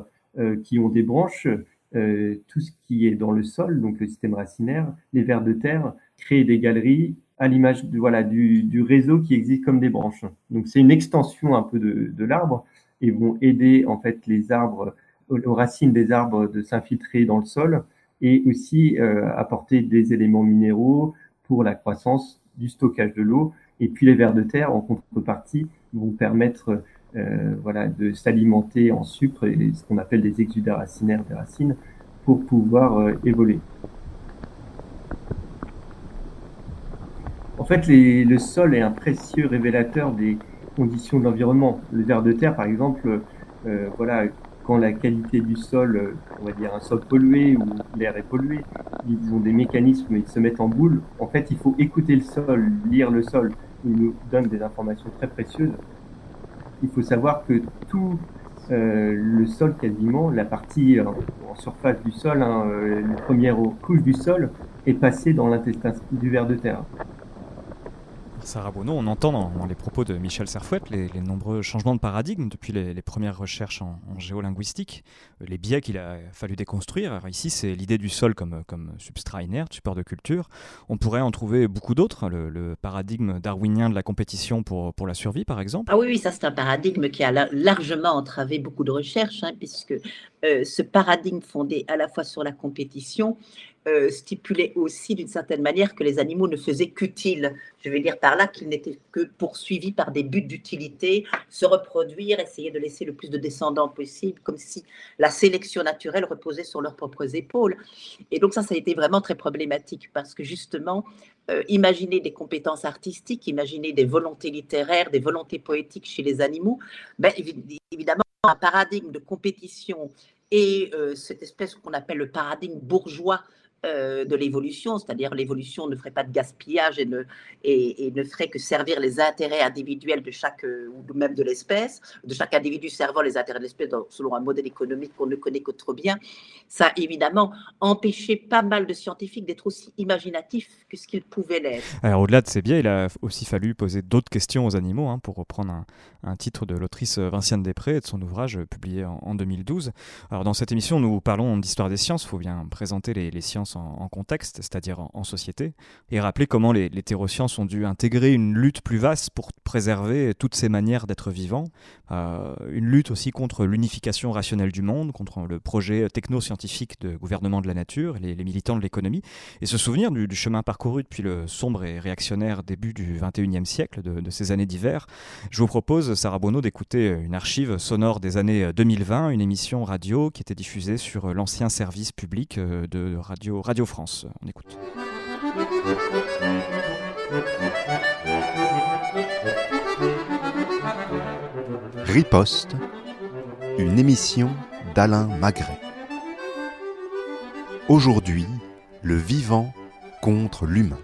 qui ont des branches, euh, tout ce qui est dans le sol, donc le système racinaire, les vers de terre, créent des galeries à l'image voilà, du, du, réseau qui existe comme des branches. Donc c'est une extension un peu de, de l'arbre et vont aider en fait les arbres, aux racines des arbres de s'infiltrer dans le sol et aussi euh, apporter des éléments minéraux pour la croissance du stockage de l'eau Et puis les vers de terre, en contrepartie, vont permettre euh, voilà, de s'alimenter en sucre et ce qu'on appelle des exudats racinaires des racines pour pouvoir euh, évoluer. En fait, le sol est un précieux révélateur des conditions de l'environnement. Le ver de terre, par exemple, euh, voilà, quand la qualité du sol, on va dire un sol pollué ou l'air est pollué, ils ont des mécanismes, ils se mettent en boule. En fait, il faut écouter le sol, lire le sol. Il nous donne des informations très précieuses il faut savoir que tout euh, le sol quasiment, la partie en surface du sol, hein, euh, les premières couches du sol, est passée dans l'intestin du ver de terre. Sarah Bonneau, on entend dans, les propos de Michel Serfouet les, nombreux changements de paradigme depuis les, premières recherches en, géolinguistique, euh, les biais qu'il a fallu déconstruire. ici, c'est l'idée du sol comme, comme substrat inerte, support de culture. On pourrait en trouver beaucoup d'autres, le, paradigme darwinien de la compétition pour, pour la survie, par exemple. Ah oui, oui ça c'est un paradigme qui a largement entravé beaucoup de recherches, hein, puisque euh, ce paradigme fondé à la fois sur la compétition euh, stipulait aussi d'une certaine manière que les animaux ne faisaient qu'utiles. Je veux dire par là qu'ils n'étaient que poursuivis par des buts d'utilité, se reproduire, essayer de laisser le plus de descendants possible, comme si la sélection naturelle reposait sur leurs propres épaules. Et donc ça, ça a été vraiment très problématique parce que justement, euh, imaginer des compétences artistiques, imaginer des volontés littéraires, des volontés poétiques chez les animaux, ben, évidemment, un paradigme de compétition et euh, cette espèce qu'on appelle le paradigme bourgeois euh, de l'évolution, c'est-à-dire l'évolution ne ferait pas de gaspillage et ne, ferait que servir les intérêts individuels de chaque, euh, ou même de l'espèce, de chaque individu servant les intérêts de l'espèce selon un modèle économique qu'on ne connaît que trop bien, ça a évidemment empêché pas mal de scientifiques d'être aussi imaginatifs que ce qu'ils pouvaient l'être. Alors au-delà de ces biais, il a aussi fallu poser d'autres questions aux animaux, hein, pour reprendre un, titre de l'autrice Vinciane Després et de son ouvrage publié en, 2012. Alors dans cette émission, nous parlons d'histoire des sciences, il faut bien présenter les sciences en, contexte, c'est-à-dire en, société, et rappeler comment les, les ont dû intégrer une lutte plus vaste pour préserver toutes ces manières d'être vivant, euh, une lutte aussi contre l'unification rationnelle du monde, contre le projet techno-scientifique de gouvernement de la nature, les, militants de l'économie, et se souvenir du, chemin parcouru depuis le sombre et réactionnaire début du 21e siècle, de, ces années d'hiver. Je vous propose, Sarah Bono, d'écouter une archive sonore des années 2020, une émission radio qui était diffusée sur l'ancien service public euh, de radio Radio France. On écoute. Riposte, une émission d'Alain Magret. Aujourd'hui, le vivant contre l'humain.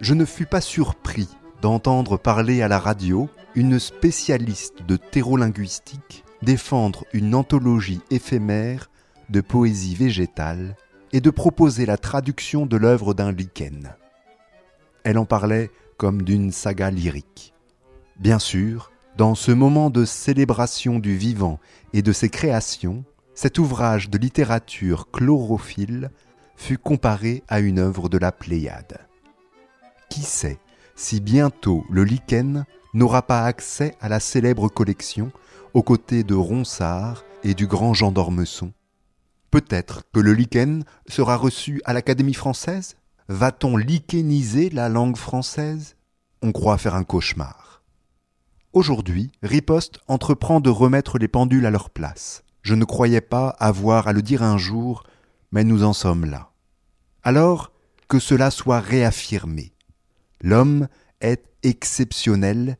Je ne fus pas surpris d'entendre parler à la radio une spécialiste de terrolinguistique défendre une anthologie éphémère de poésie végétale et de proposer la traduction de l'œuvre d'un lichen. Elle en parlait comme d'une saga lyrique. Bien sûr, dans ce moment de célébration du vivant et de ses créations, cet ouvrage de littérature chlorophylle fut comparé à une œuvre de la Pléiade. Qui sait si bientôt le lichen n'aura pas accès à la célèbre collection aux côtés de Ronsard et du grand Jean d'Ormesson? Peut-être que le lichen sera reçu à l'Académie française? Va-t-on licheniser la langue française? On croit faire un cauchemar. Aujourd'hui, Riposte entreprend de remettre les pendules à leur place. Je ne croyais pas avoir à le dire un jour, mais nous en sommes là. Alors, que cela soit réaffirmé. L'homme est exceptionnel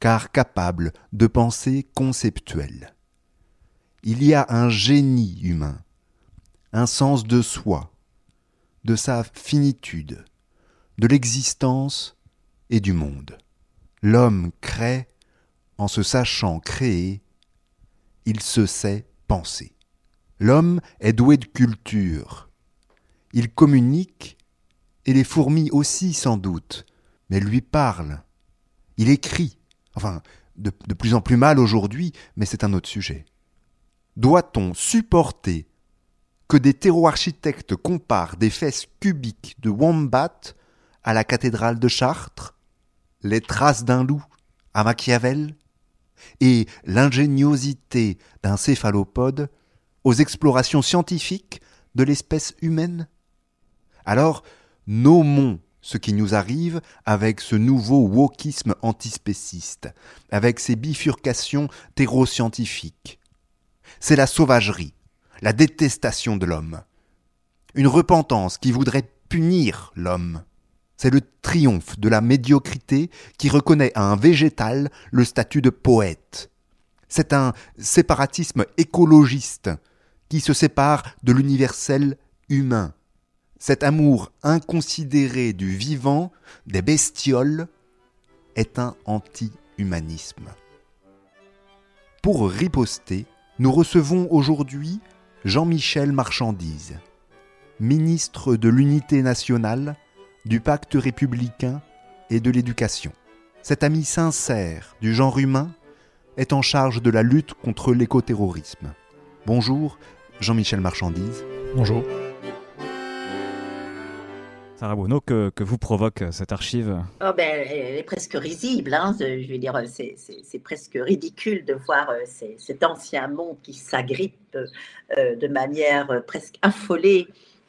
car capable de pensée conceptuelle. Il y a un génie humain, un sens de soi, de sa finitude, de l'existence et du monde. L'homme crée en se sachant créer, il se sait penser. L'homme est doué de culture. Il communique, et les fourmis aussi sans doute, mais lui parle. Il écrit, enfin, de, de plus en plus mal aujourd'hui, mais c'est un autre sujet. Doit-on supporter que des terreau-architectes comparent des fesses cubiques de Wombat à la cathédrale de Chartres, les traces d'un loup à Machiavel, et l'ingéniosité d'un céphalopode aux explorations scientifiques de l'espèce humaine Alors, nommons ce qui nous arrive avec ce nouveau wokisme antispéciste, avec ses bifurcations terroscientifiques. C'est la sauvagerie, la détestation de l'homme, une repentance qui voudrait punir l'homme. C'est le triomphe de la médiocrité qui reconnaît à un végétal le statut de poète. C'est un séparatisme écologiste qui se sépare de l'universel humain. Cet amour inconsidéré du vivant, des bestioles, est un anti-humanisme. Pour riposter, nous recevons aujourd'hui Jean-Michel Marchandise, ministre de l'Unité nationale, du pacte républicain et de l'éducation. Cet ami sincère du genre humain est en charge de la lutte contre l'écoterrorisme. Bonjour, Jean-Michel Marchandise. Bonjour. Sarah Bono, que, vous provoque cette archive? Oh ben, Elle est presque risible. Hein. Je veux dire, c'est presque ridicule de voir euh, cet ancien monde qui s'agrippe euh, de manière presque affolée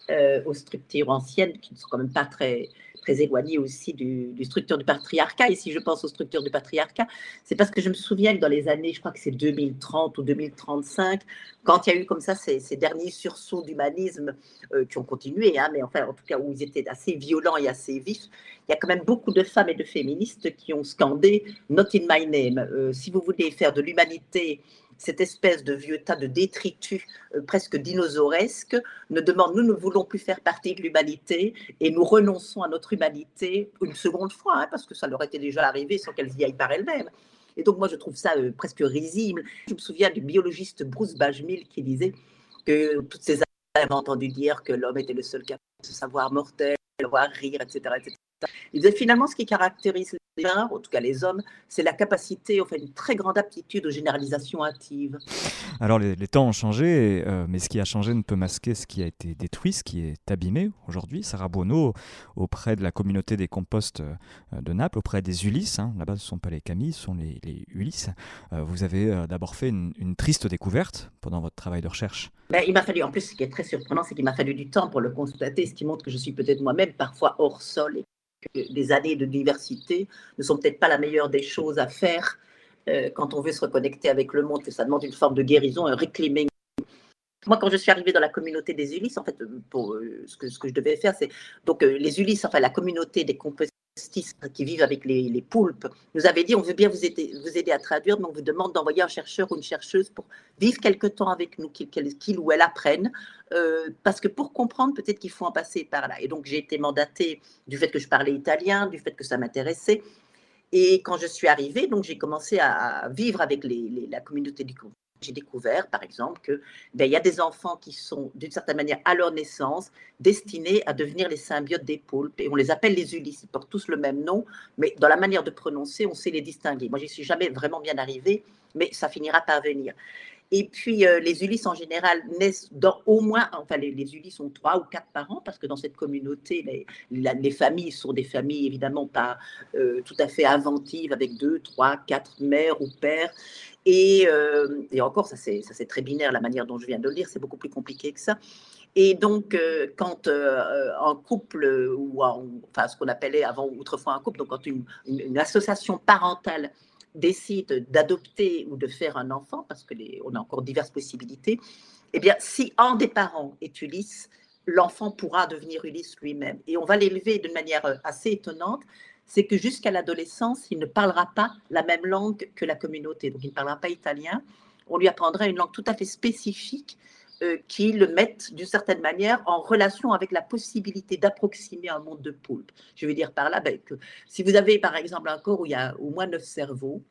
euh, aux structures anciennes qui ne sont quand même pas très, très éloignées aussi du, du structure du patriarcat. Et si je pense aux structures du patriarcat, c'est parce que je me souviens que dans les années, je crois que c'est 2030 ou 2035, quand il y a eu comme ça ces, derniers sursauts d'humanisme euh, qui ont continué, hein, mais enfin en tout cas où ils étaient assez violents et assez vifs, il y a quand même beaucoup de femmes et de féministes qui ont scandé Not in my name. Euh, si vous voulez faire de l'humanité cette espèce de vieux tas de détritus euh, presque dinosauresques ne demande nous ne voulons plus faire partie de l'humanité et nous renonçons à notre humanité une seconde fois, hein, parce que ça leur était déjà arrivé sans qu'elles y aillent par elles-mêmes. Et donc moi je trouve ça euh, presque risible. Je me souviens du biologiste Bruce Bajmil qui disait que toutes ces années, entendu dire que l'homme était le seul capable de savoir mortel, de voir rire, etc. Il disait finalement ce qui caractérise les gens, en tout cas les hommes, c'est la capacité, enfin une très grande aptitude aux généralisations hâtives. Alors les, temps ont changé, euh, mais ce qui a changé ne peut masquer ce qui a été détruit, ce qui est abîmé aujourd'hui. Sarah Bono, auprès de la communauté des composts euh, de Naples, auprès des Ulysses, hein, là-bas ce ne sont pas les Camille, ce sont les, Ulysses, euh, vous avez d'abord fait une, une, triste découverte pendant votre travail de recherche. Ben, il m'a fallu, en plus ce qui est très surprenant, c'est qu'il m'a fallu du temps pour le constater, ce qui montre que je suis peut-être moi-même parfois hors sol et des années de diversité ne sont peut-être pas la meilleure des choses à faire euh, quand on veut se reconnecter avec le monde, que ça demande une forme de guérison, un reclaiming. Moi, quand je suis arrivée dans la communauté des Ulysses, en fait, pour, euh, ce, que, je devais faire, c'est donc euh, les Ulysses, enfin la communauté des compositeurs qui vivent avec les, poulpes nous avait dit on veut bien vous aider, vous aider à traduire, mais on vous demande d'envoyer un chercheur ou une chercheuse pour vivre quelque temps avec nous, qu'il ou elle apprenne. Euh, parce que pour comprendre, peut-être qu'il faut en passer par là. Et donc j'ai été mandatée du fait que je parlais italien, du fait que ça m'intéressait. Et quand je suis arrivée, j'ai commencé à vivre avec la communauté du j'ai découvert, par exemple, que ben, y a des enfants qui sont, d'une certaine manière, à leur naissance, destinés à devenir les symbiotes des poulpes. Et on les appelle les Ulysses. Ils portent tous le même nom, mais dans la manière de prononcer, on sait les distinguer. Moi, j'y suis jamais vraiment bien arrivée, mais ça finira par venir. Et puis, euh, les Ulysses, en général, naissent dans au moins, enfin, les, les, Ulysses ont trois ou quatre parents, parce que dans cette communauté, les, les familles sont des familles, évidemment, pas euh, tout à fait inventives, avec deux, trois, quatre mères ou pères. Et, euh, et encore, ça c'est très binaire, la manière dont je viens de le dire, c'est beaucoup plus compliqué que ça. Et donc, quand un couple, ou enfin, ce qu'on appelait avant autrefois un couple, donc quand une, une association parentale décide d'adopter ou de faire un enfant, parce qu'on a encore diverses possibilités, eh bien, si un des parents est Ulysse, l'enfant pourra devenir Ulysse lui-même. Et on va l'élever d'une manière euh, assez étonnante, c'est que jusqu'à l'adolescence, il ne parlera pas la même langue que la communauté. Donc, il ne parlera pas italien. On lui apprendra une langue tout à fait spécifique euh, qui le mette d'une certaine manière en relation avec la possibilité d'approximer un monde de poulpe. Je veux dire par là ben, que si vous avez par exemple un corps où il y a au moins neuf cerveaux,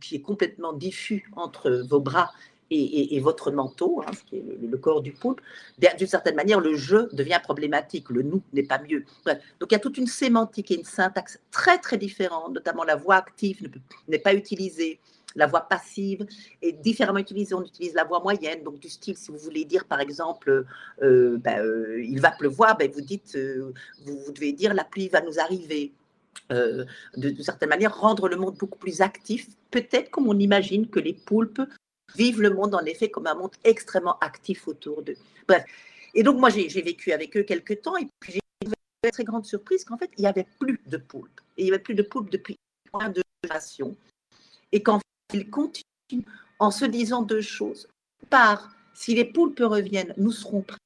qui est complètement diffus entre vos bras et, votre manteau, hein, ce qui est le, corps du poulpe, d'une certaine manière, le jeu devient problématique, le nous n'est pas mieux. Donc il y a toute une sémantique et une syntaxe très très différente, notamment la voix active n'est pas utilisée, la voix passive est différemment utilisée. On utilise la voix moyenne, donc du style, si vous voulez dire par exemple, euh, ben, euh, il va pleuvoir, ben, vous dites, euh, vous, devez dire la pluie va nous arriver. de, de, certaine manière, rendre le monde beaucoup plus actif, peut-être comme on imagine que les poulpes vivent le monde en effet comme un monde extrêmement actif autour d'eux. Bref. Et donc moi j'ai vécu avec eux quelques temps et puis j'ai la très grande surprise qu'en fait, il n'y avait plus de poulpes. Et il n'y avait plus de poulpes depuis moins de générations. Et qu'en fait, il continue en se disant deux choses. Par, si les poulpes reviennent, nous serons prêts.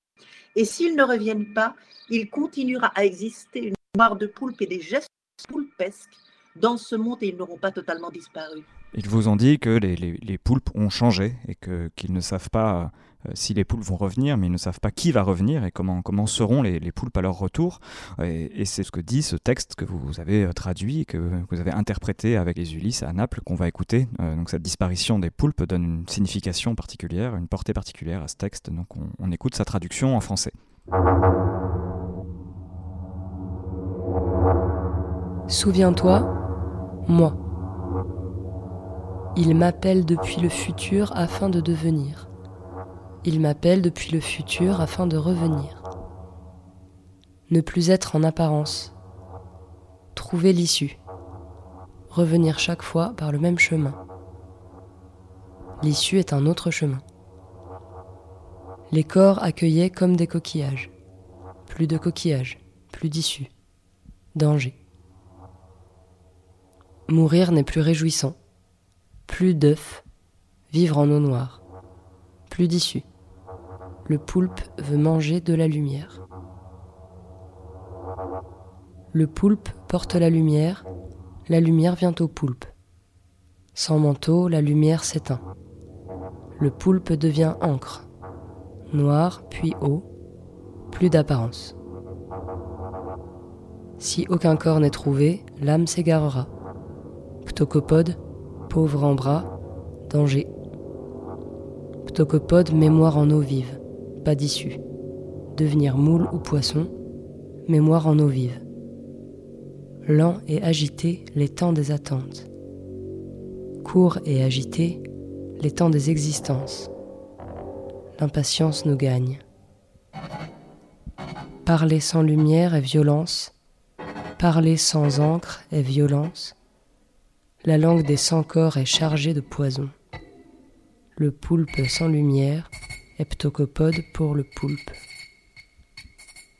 Et s'ils ne reviennent pas, il continuera à exister une mémoire de poulpes et des gestes poulpesques dans ce monde et ils n'auront pas totalement disparu. Ils vous ont dit que les, les, poulpes ont changé et qu'ils ne savent pas euh, si les poulpes vont revenir, mais ils ne savent pas qui va revenir et comment, comment seront les, les poulpes à leur retour. Et, c'est ce que dit ce texte que vous avez euh, traduit que vous avez interprété avec les Ulysses à Naples qu'on va écouter. Euh, donc cette disparition des poulpes donne une signification particulière, une portée particulière à ce texte. Donc on écoute sa traduction en français. Souviens-toi, moi. Il m'appelle depuis le futur afin de devenir. Il m'appelle depuis le futur afin de revenir. Ne plus être en apparence. Trouver l'issue. Revenir chaque fois par le même chemin. L'issue est un autre chemin. Les corps accueillaient comme des coquillages. Plus de coquillages, plus d'issue. Danger. Mourir n'est plus réjouissant. Plus d'œufs. Vivre en eau noire. Plus d'issue le poulpe veut manger de la lumière. Le poulpe porte la lumière, la lumière vient au poulpe. Sans manteau, la lumière s'éteint. Le poulpe devient encre, noir puis eau, plus d'apparence. Si aucun corps n'est trouvé, l'âme s'égarera. Ptocopode, pauvre en bras, danger. Ptocopode, mémoire en eau vive pas d'issue. Devenir moule ou poisson, mémoire en eau vive. Lent et agité, les temps des attentes. Court et agité, les temps des existences. L'impatience nous gagne. Parler sans lumière est violence, parler sans encre est violence. La langue des sans-corps est chargée de poison. Le poulpe sans lumière heptocopode pour le poulpe.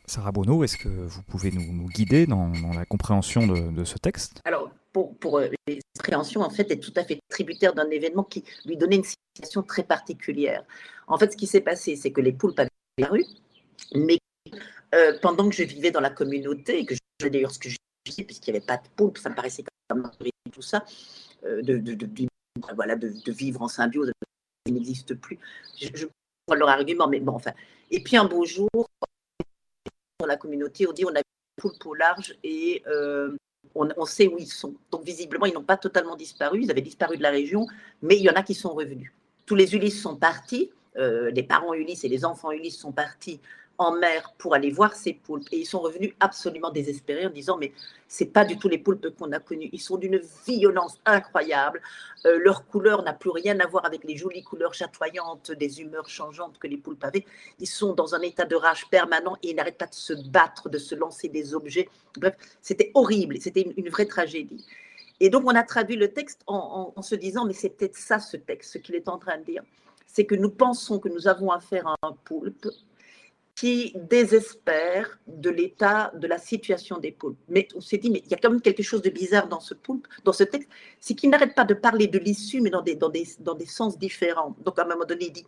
Sarah Bonneau, est-ce que vous pouvez nous, guider dans, la compréhension de, ce texte? Alors, pour, pour euh, les compréhensions, en fait, est tout à fait tributaire d'un événement qui lui donnait une situation très particulière. En fait, ce qui s'est passé, c'est que les poulpes avaient disparu, mais euh, pendant que je vivais dans la communauté, et que je d'ailleurs ce que je disais, puisqu'il n'y avait pas de poulpes, ça me paraissait comme tout ça, euh, de, de, voilà, de, vivre en symbiose, il n'existe plus. je leur argument, mais bon, enfin. Et puis un beau jour, dans la communauté, on dit on a une poule au large et euh, on, sait où ils sont. Donc visiblement, ils n'ont pas totalement disparu, ils avaient disparu de la région, mais il y en a qui sont revenus. Tous les Ulysses sont partis, euh, les parents Ulysses et les enfants Ulysses sont partis en mer pour aller voir ces poulpes. Et ils sont revenus absolument désespérés en disant Mais c'est pas du tout les poulpes qu'on a connus. Ils sont d'une violence incroyable. Euh, leur couleur n'a plus rien à voir avec les jolies couleurs chatoyantes des humeurs changeantes que les poulpes avaient. Ils sont dans un état de rage permanent et ils n'arrêtent pas de se battre, de se lancer des objets. Bref, c'était horrible. C'était une, vraie tragédie. Et donc, on a traduit le texte en, en se disant Mais c'est peut-être ça, ce texte, ce qu'il est en train de dire. C'est que nous pensons que nous avons affaire à un poulpe qui désespère de l'état, de la situation des poulpes. Mais on s'est dit, mais il y a quand même quelque chose de bizarre dans ce poulpe, dans ce texte, c'est qu'il n'arrête pas de parler de l'issue, mais dans des, dans, des, dans des sens différents. Donc à un moment donné, il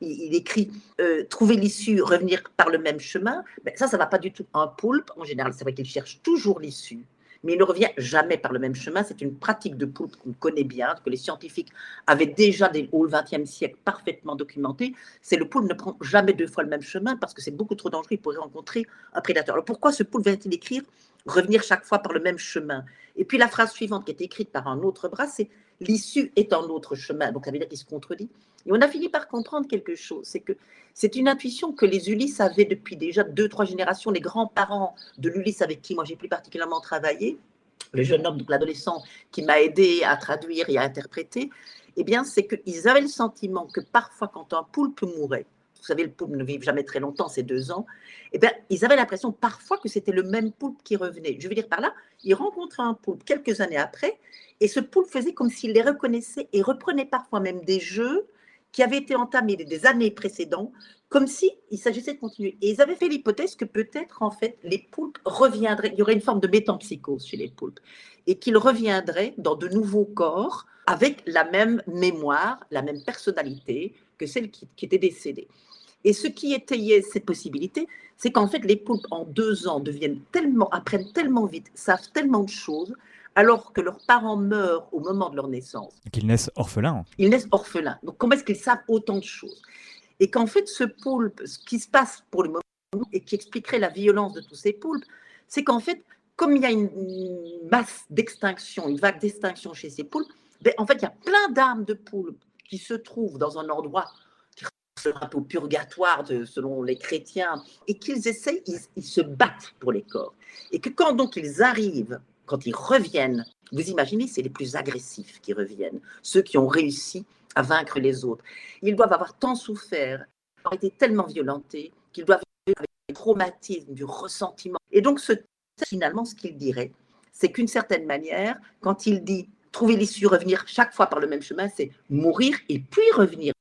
il, écrit euh, trouver l'issue, revenir par le même chemin. Ben, ça, ça va pas du tout. Un poulpe, en général, c'est vrai qu'il cherche toujours l'issue mais il ne revient jamais par le même chemin. C'est une pratique de poulpe qu'on connaît bien, que les scientifiques avaient déjà au XXe siècle parfaitement documenté. C'est le poulpe ne prend jamais deux fois le même chemin parce que c'est beaucoup trop dangereux, il pourrait rencontrer un prédateur. Alors pourquoi ce poulpe vient-il écrire revenir chaque fois par le même chemin? Et puis la phrase suivante qui est écrite par un autre bras, c'est l'issue est un autre chemin. Donc ça veut dire qu'il se contredit. Et on a fini par comprendre quelque chose, c'est que c'est une intuition que les Ulysses avaient depuis déjà deux, trois générations. Les grands-parents de l'Ulysse avec qui moi j'ai plus particulièrement travaillé, le jeune homme, donc l'adolescent qui m'a aidé à traduire et à interpréter, eh bien, c'est qu'ils avaient le sentiment que parfois, quand un poulpe mourait, vous savez, le poulpe ne vit jamais très longtemps, c'est deux ans, eh bien, ils avaient l'impression parfois que c'était le même poulpe qui revenait. Je veux dire par là, ils rencontraient un poulpe quelques années après, et ce poulpe faisait comme s'il les reconnaissait et reprenait parfois même des jeux qui avait été entamé des années précédentes, comme si il s'agissait de continuer. Et ils avaient fait l'hypothèse que peut-être, en fait, les poulpes reviendraient, il y aurait une forme de métampsychose chez les poulpes, et qu'ils reviendraient dans de nouveaux corps avec la même mémoire, la même personnalité que celle qui était décédée. Et ce qui étayait ces possibilités, c'est qu'en fait, les poulpes, en deux ans, deviennent tellement, apprennent tellement vite, savent tellement de choses, alors que leurs parents meurent au moment de leur naissance. Qu'ils naissent orphelins. Ils naissent orphelins. Donc, comment est-ce qu'ils savent autant de choses? Et qu'en fait, ce poulpe, ce qui se passe pour le moment, et qui expliquerait la violence de tous ces poulpes, c'est qu'en fait, comme il y a une masse d'extinction, une vague d'extinction chez ces poulpes, ben, en fait, il y a plein d'âmes de poulpes qui se trouvent dans un endroit un peu purgatoire de, selon les chrétiens, et qu'ils essayent, ils, se battent pour les corps. Et que quand donc ils arrivent, quand ils reviennent, vous imaginez, c'est les plus agressifs qui reviennent, ceux qui ont réussi à vaincre les autres. Ils doivent avoir tant souffert, avoir été tellement violentés, qu'ils doivent vivre avec du traumatisme, du ressentiment. Et donc, finalement, ce qu'il dirait, c'est qu'une certaine manière, quand il dit trouver l'issue, revenir chaque fois par le même chemin, c'est mourir et puis revenir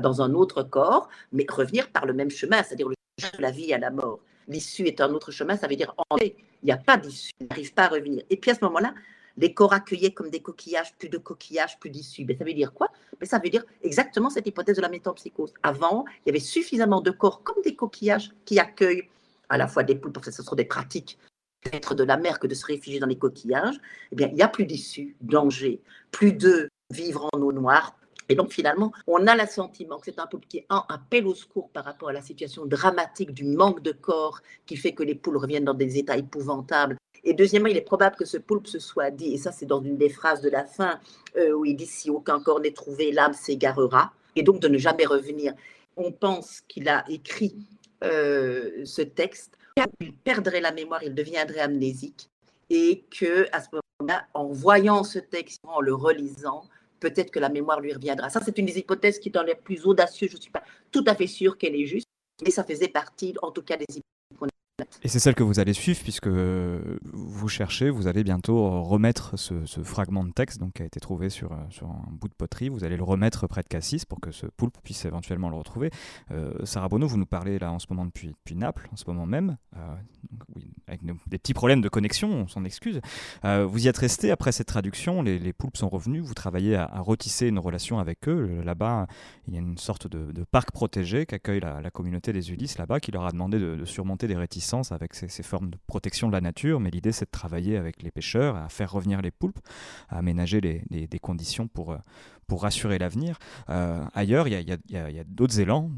dans un autre corps, mais revenir par le même chemin, c'est-à-dire le chemin de la vie à la mort. L'issue est un autre chemin, ça veut dire en il n'y a pas d'issue, il n'arrive pas à revenir. Et puis à ce moment-là, les corps accueillés comme des coquillages, plus de coquillages, plus d'issue. Mais ça veut dire quoi? Mais ça veut dire exactement cette hypothèse de la métempsychose. Avant, il y avait suffisamment de corps comme des coquillages qui accueillent à la fois des poules, parce que ce sont des pratiques être de la mer que de se réfugier dans les coquillages, eh bien, il n'y a plus d'issue, danger, plus de vivre en eau noire, et donc finalement, on a le sentiment que c'est un poulpe qui est un appel au secours par rapport à la situation dramatique du manque de corps qui fait que les poules reviennent dans des états épouvantables. Et deuxièmement, il est probable que ce poulpe se soit dit, et ça c'est dans une des phrases de la fin, euh, où il dit si aucun corps n'est trouvé, l'âme s'égarera, et donc de ne jamais revenir. On pense qu'il a écrit euh, ce texte, il perdrait la mémoire, il deviendrait amnésique, et que à ce moment-là, en voyant ce texte, en le relisant, peut-être que la mémoire lui reviendra. Ça, c'est une des hypothèses qui est dans les plus audacieuses. Je ne suis pas tout à fait sûre qu'elle est juste, mais ça faisait partie, en tout cas, des hypothèses et c'est celle que vous allez suivre puisque vous cherchez, vous allez bientôt remettre ce, fragment de texte donc, qui a été trouvé sur, sur, un bout de poterie, vous allez le remettre près de Cassis pour que ce poulpe puisse éventuellement le retrouver. Euh, Sarah Bono, vous nous parlez là en ce moment depuis, Naples, en ce moment même, euh, avec des petits problèmes de connexion, on s'en excuse. Euh, vous y êtes resté après cette traduction, les, poulpes sont revenus, vous travaillez à, retisser une relation avec eux. Là-bas, il y a une sorte de, parc protégé qu'accueille la, la, communauté des Ulysses là-bas qui leur a demandé de, de surmonter des réticences avec ces, formes de protection de la nature, mais l'idée c'est de travailler avec les pêcheurs, à faire revenir les poulpes, à aménager des conditions pour, euh, pour rassurer l'avenir. Euh, ailleurs, il y a, d'autres élans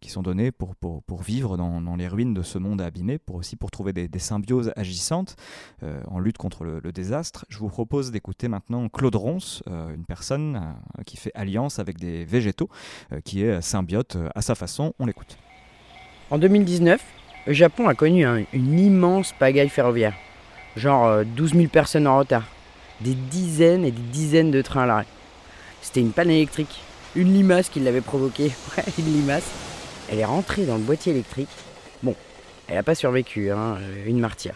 qui sont donnés pour, pour, vivre dans, les ruines de ce monde abîmé, pour aussi pour trouver des, symbioses agissantes euh, en lutte contre le, désastre. Je vous propose d'écouter maintenant Claude Ronce, une personne qui fait alliance avec des végétaux, qui est symbiote à sa façon. On l'écoute. En 2019, le Japon a connu une immense pagaille ferroviaire. Genre 12 euh, 000 personnes en retard. Des dizaines et des dizaines de trains à l'arrêt. C'était une panne électrique. Une limace qui l'avait provoquée. Une limace. Elle est rentrée dans le boîtier électrique. Bon, elle n'a pas survécu, hein, euh, une martyre.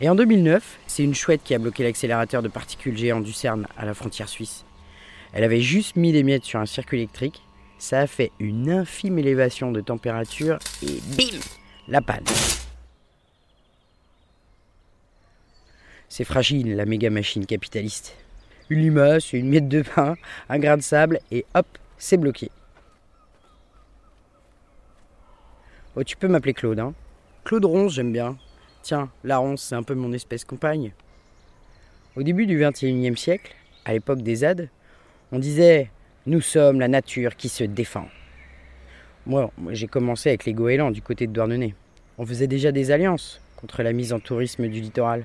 Et en 2009, c'est une chouette qui a bloqué l'accélérateur de particules géants du CERN à la frontière suisse. Elle avait juste mis des miettes sur un circuit électrique. Ça a fait une infime élévation de température et bim la panne. C'est fragile, la méga machine capitaliste. Une limace, une miette de pain, un grain de sable, et hop, c'est bloqué. Oh, tu peux m'appeler Claude, hein Claude Ronce, j'aime bien. Tiens, la ronce, c'est un peu mon espèce compagne. Au début du XXIe siècle, à l'époque des ZAD, on disait Nous sommes la nature qui se défend. Moi, j'ai commencé avec les goélands du côté de Douarnenez. On faisait déjà des alliances contre la mise en tourisme du littoral.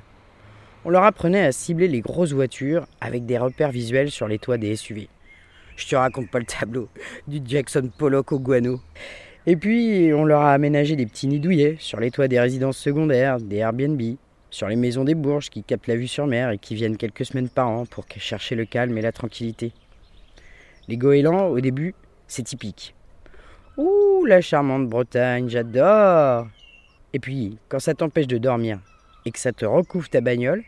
On leur apprenait à cibler les grosses voitures avec des repères visuels sur les toits des SUV. Je te raconte pas le tableau du Jackson Pollock au guano. Et puis, on leur a aménagé des petits nids douillets sur les toits des résidences secondaires, des Airbnb, sur les maisons des Bourges qui captent la vue sur mer et qui viennent quelques semaines par an pour chercher le calme et la tranquillité. Les goélands, au début, c'est typique. Ouh, la charmante Bretagne, j'adore Et puis, quand ça t'empêche de dormir et que ça te recouvre ta bagnole,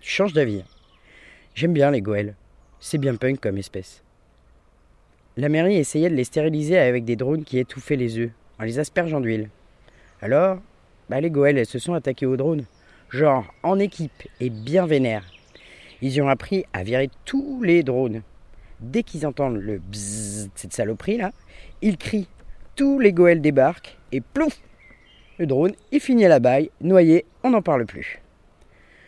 tu changes d'avis. J'aime bien les goëls. C'est bien punk comme espèce. la mairie essayait de les stériliser avec des drones qui étouffaient les œufs, en les aspergeant d'huile. Alors, bah les goëles, elles se sont attaquées aux drones, genre en équipe et bien vénères. Ils ont appris à virer tous les drones. Dès qu'ils entendent le bzzz de cette saloperie là, ils crient. Tous les goëles débarquent et plouf Le drone est fini à la baille, noyé, on n'en parle plus.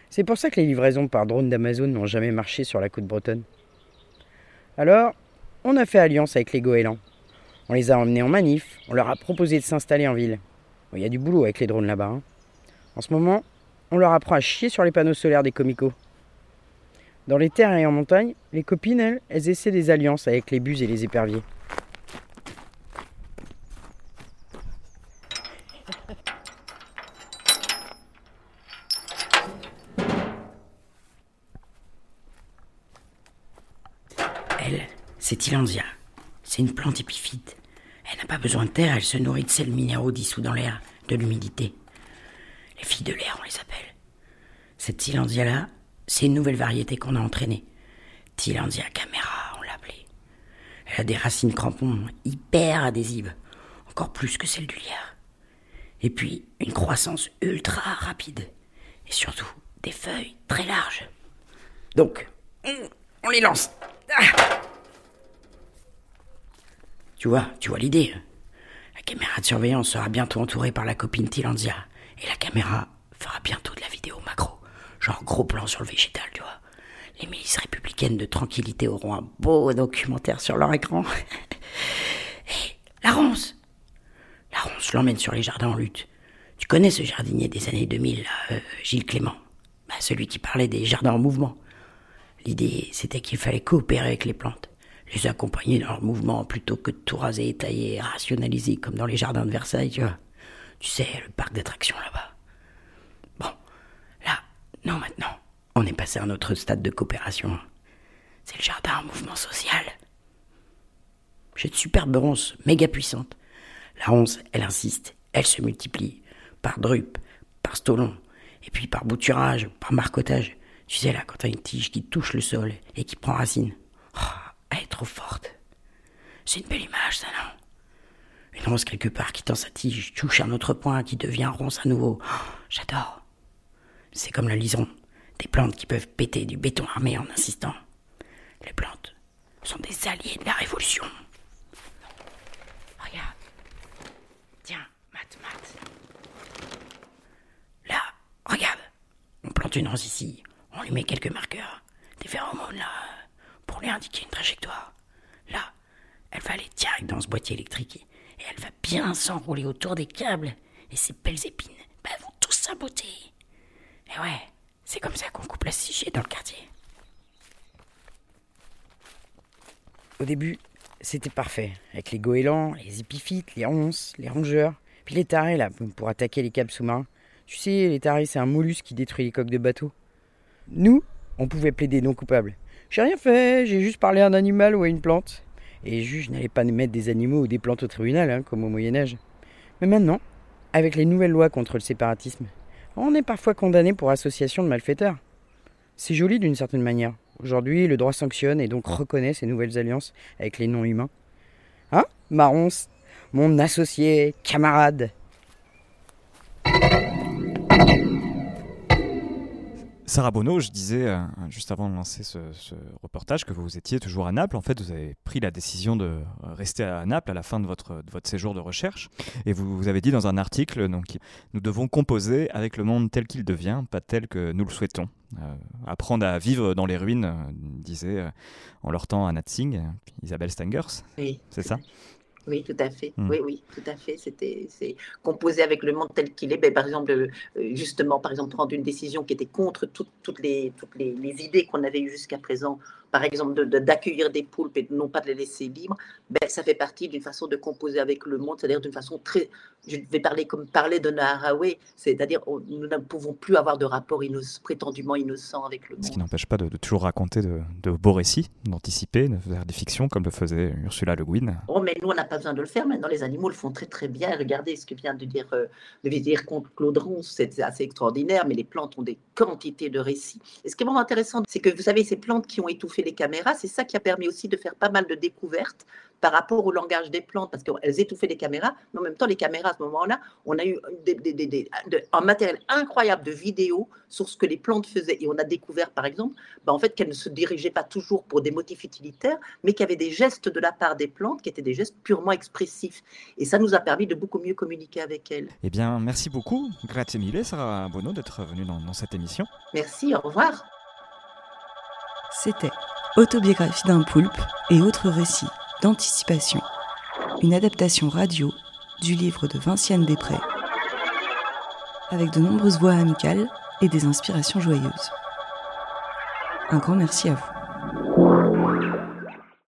C'est pour ça que les livraisons par drone d'Amazon n'ont jamais marché sur la côte bretonne. Alors, on a fait alliance avec les goélands. On les a emmenés en manif, on leur a proposé de s'installer en ville. Il y a du boulot avec les drones là-bas. hein. En ce moment, on leur apprend à chier sur les panneaux solaires des comicos. Dans les terres et en montagne, les copines, elles, elles essaient des alliances avec les buses et les éperviers. C'est Tilandia. C'est une plante épiphyte. Elle n'a pas besoin de terre, elle se nourrit de sels minéraux dissous dans l'air, de l'humidité. Les filles de l'air, on les appelle. Cette Tilandia-là, c'est une nouvelle variété qu'on a entraînée. Tilandia camera, on l'appelait. Elle a des racines crampons hyper adhésives, encore plus que celles du lierre. Et puis, une croissance ultra rapide. Et surtout, des feuilles très larges. Donc, on, on les lance. Ah tu vois, tu vois l'idée. La caméra de surveillance sera bientôt entourée par la copine Tilandia. Et la caméra fera bientôt de la vidéo macro. Genre gros plan sur le végétal, tu vois. Les milices républicaines de tranquillité auront un beau documentaire sur leur écran. Hé, la ronce La ronce l'emmène sur les jardins en lutte. Tu connais ce jardinier des années 2000, là, euh, Gilles Clément? Bah, Celui qui parlait des jardins en mouvement. L'idée, c'était qu'il fallait coopérer avec les plantes, les accompagner dans leur mouvement plutôt que de tout raser, tailler rationaliser comme dans les jardins de Versailles, tu vois. Tu sais, le parc d'attractions là-bas. Bon, là, non, maintenant, on est passé à un autre stade de coopération. C'est le jardin en mouvement social. J'ai de superbes ronces, méga puissantes. La ronce, elle insiste, elle se multiplie, par drupe, par stolon, et puis par bouturage, par marcotage. Tu sais, là, quand t'as une tige qui touche le sol et qui prend racine. Oh, trop forte. C'est une belle image, ça, non? Une ronce quelque part qui tend sa tige, touche un autre point, qui devient ronce à nouveau. Oh, J'adore. C'est comme le lison, des plantes qui peuvent péter du béton armé en insistant. Les plantes sont des alliés de la révolution. Regarde. Tiens, mat, mat. Là, regarde. On plante une rose ici. On lui met quelques marqueurs. Des phéromones là. Pour lui indiquer une trajectoire. Là, elle va aller direct dans ce boîtier électrique. Et elle va bien s'enrouler autour des câbles. Et ces belles épines, bah, vont tous saboter. Et ouais, c'est comme ça qu'on coupe la 6G dans le quartier. Au début, c'était parfait. Avec les goélands, les épiphytes, les ronces, les rongeurs. Puis les tarés, là, pour attaquer les câbles sous-marins. Tu sais, les tarés, c'est un mollusque qui détruit les coques de bateaux. Nous, on pouvait plaider non coupable. J'ai rien fait, j'ai juste parlé à un animal ou à une plante. Et les juges n'allaient pas mettre des animaux ou des plantes au tribunal, hein, comme au Moyen-Âge. Mais maintenant, avec les nouvelles lois contre le séparatisme, on est parfois condamné pour association de malfaiteurs. C'est joli d'une certaine manière. Aujourd'hui, le droit sanctionne et donc reconnaît ces nouvelles alliances avec les non-humains. Hein Marons, mon associé, camarade. Sarah Bonneau, je disais euh, juste avant de lancer ce, ce reportage que vous étiez toujours à Naples. En fait, vous avez pris la décision de rester à Naples à la fin de votre, de votre séjour de recherche. Et vous, vous avez dit dans un article donc, Nous devons composer avec le monde tel qu'il devient, pas tel que nous le souhaitons. Euh, apprendre à vivre dans les ruines, euh, disait euh, en leur temps Anna Tsing, Isabelle Stengers. Oui. C'est ça? Oui, tout à fait. Mm. Oui, oui, tout à fait. C'était, c'est composé avec le monde tel qu'il est. Ben, par exemple, euh, justement, par exemple, prendre une décision qui était contre toutes, toutes les, toutes les, les idées qu'on avait eues jusqu'à présent. Par exemple, de- de- d'accueillir des poulpes et non pas de les laisser libres. Ben, ça fait partie d'une façon de composer avec le monde, c'est-à-dire d'une façon très. Je vais parler comme parler de Naharaway, c'est-à-dire nous ne pouvons plus avoir de rapport prétendument innocent avec le Ce qui monde. n'empêche pas de, de toujours raconter de, beaux récits, d'anticiper, de faire des fictions comme le faisait Ursula Le Guin. Oh, mais nous, on n'a pas besoin de le faire. Maintenant, les animaux le font très, très bien. Regardez ce que vient de dire, euh, de dire Claude Ronce. C'est assez extraordinaire, mais les plantes ont des quantités de récits. Et ce qui est vraiment intéressant, c'est que vous savez, ces plantes qui ont étouffé les caméras, c'est ça qui a permis aussi de faire pas mal de découvertes par rapport au langage des plantes, parce qu'elles étouffaient les caméras, mais en même temps, les caméras, à ce moment-là, on a eu un matériel incroyable de vidéos sur ce que les plantes faisaient. Et on a découvert, par exemple, bah, en fait, qu'elles ne se dirigeaient pas toujours pour des motifs utilitaires, mais qu'il y avait des gestes de la part des plantes qui étaient des gestes purement expressifs. Et ça nous a permis de beaucoup mieux communiquer avec elles. Eh bien, merci beaucoup. Grazie mille, Sarah Bono, d'être venue dans, dans cette émission. Merci, au revoir. C'était Autobiographie d'un poulpe et autres récits d'anticipation, une adaptation radio du livre de Vinciane Després, avec de nombreuses voix amicales et des inspirations joyeuses. Un grand merci à vous.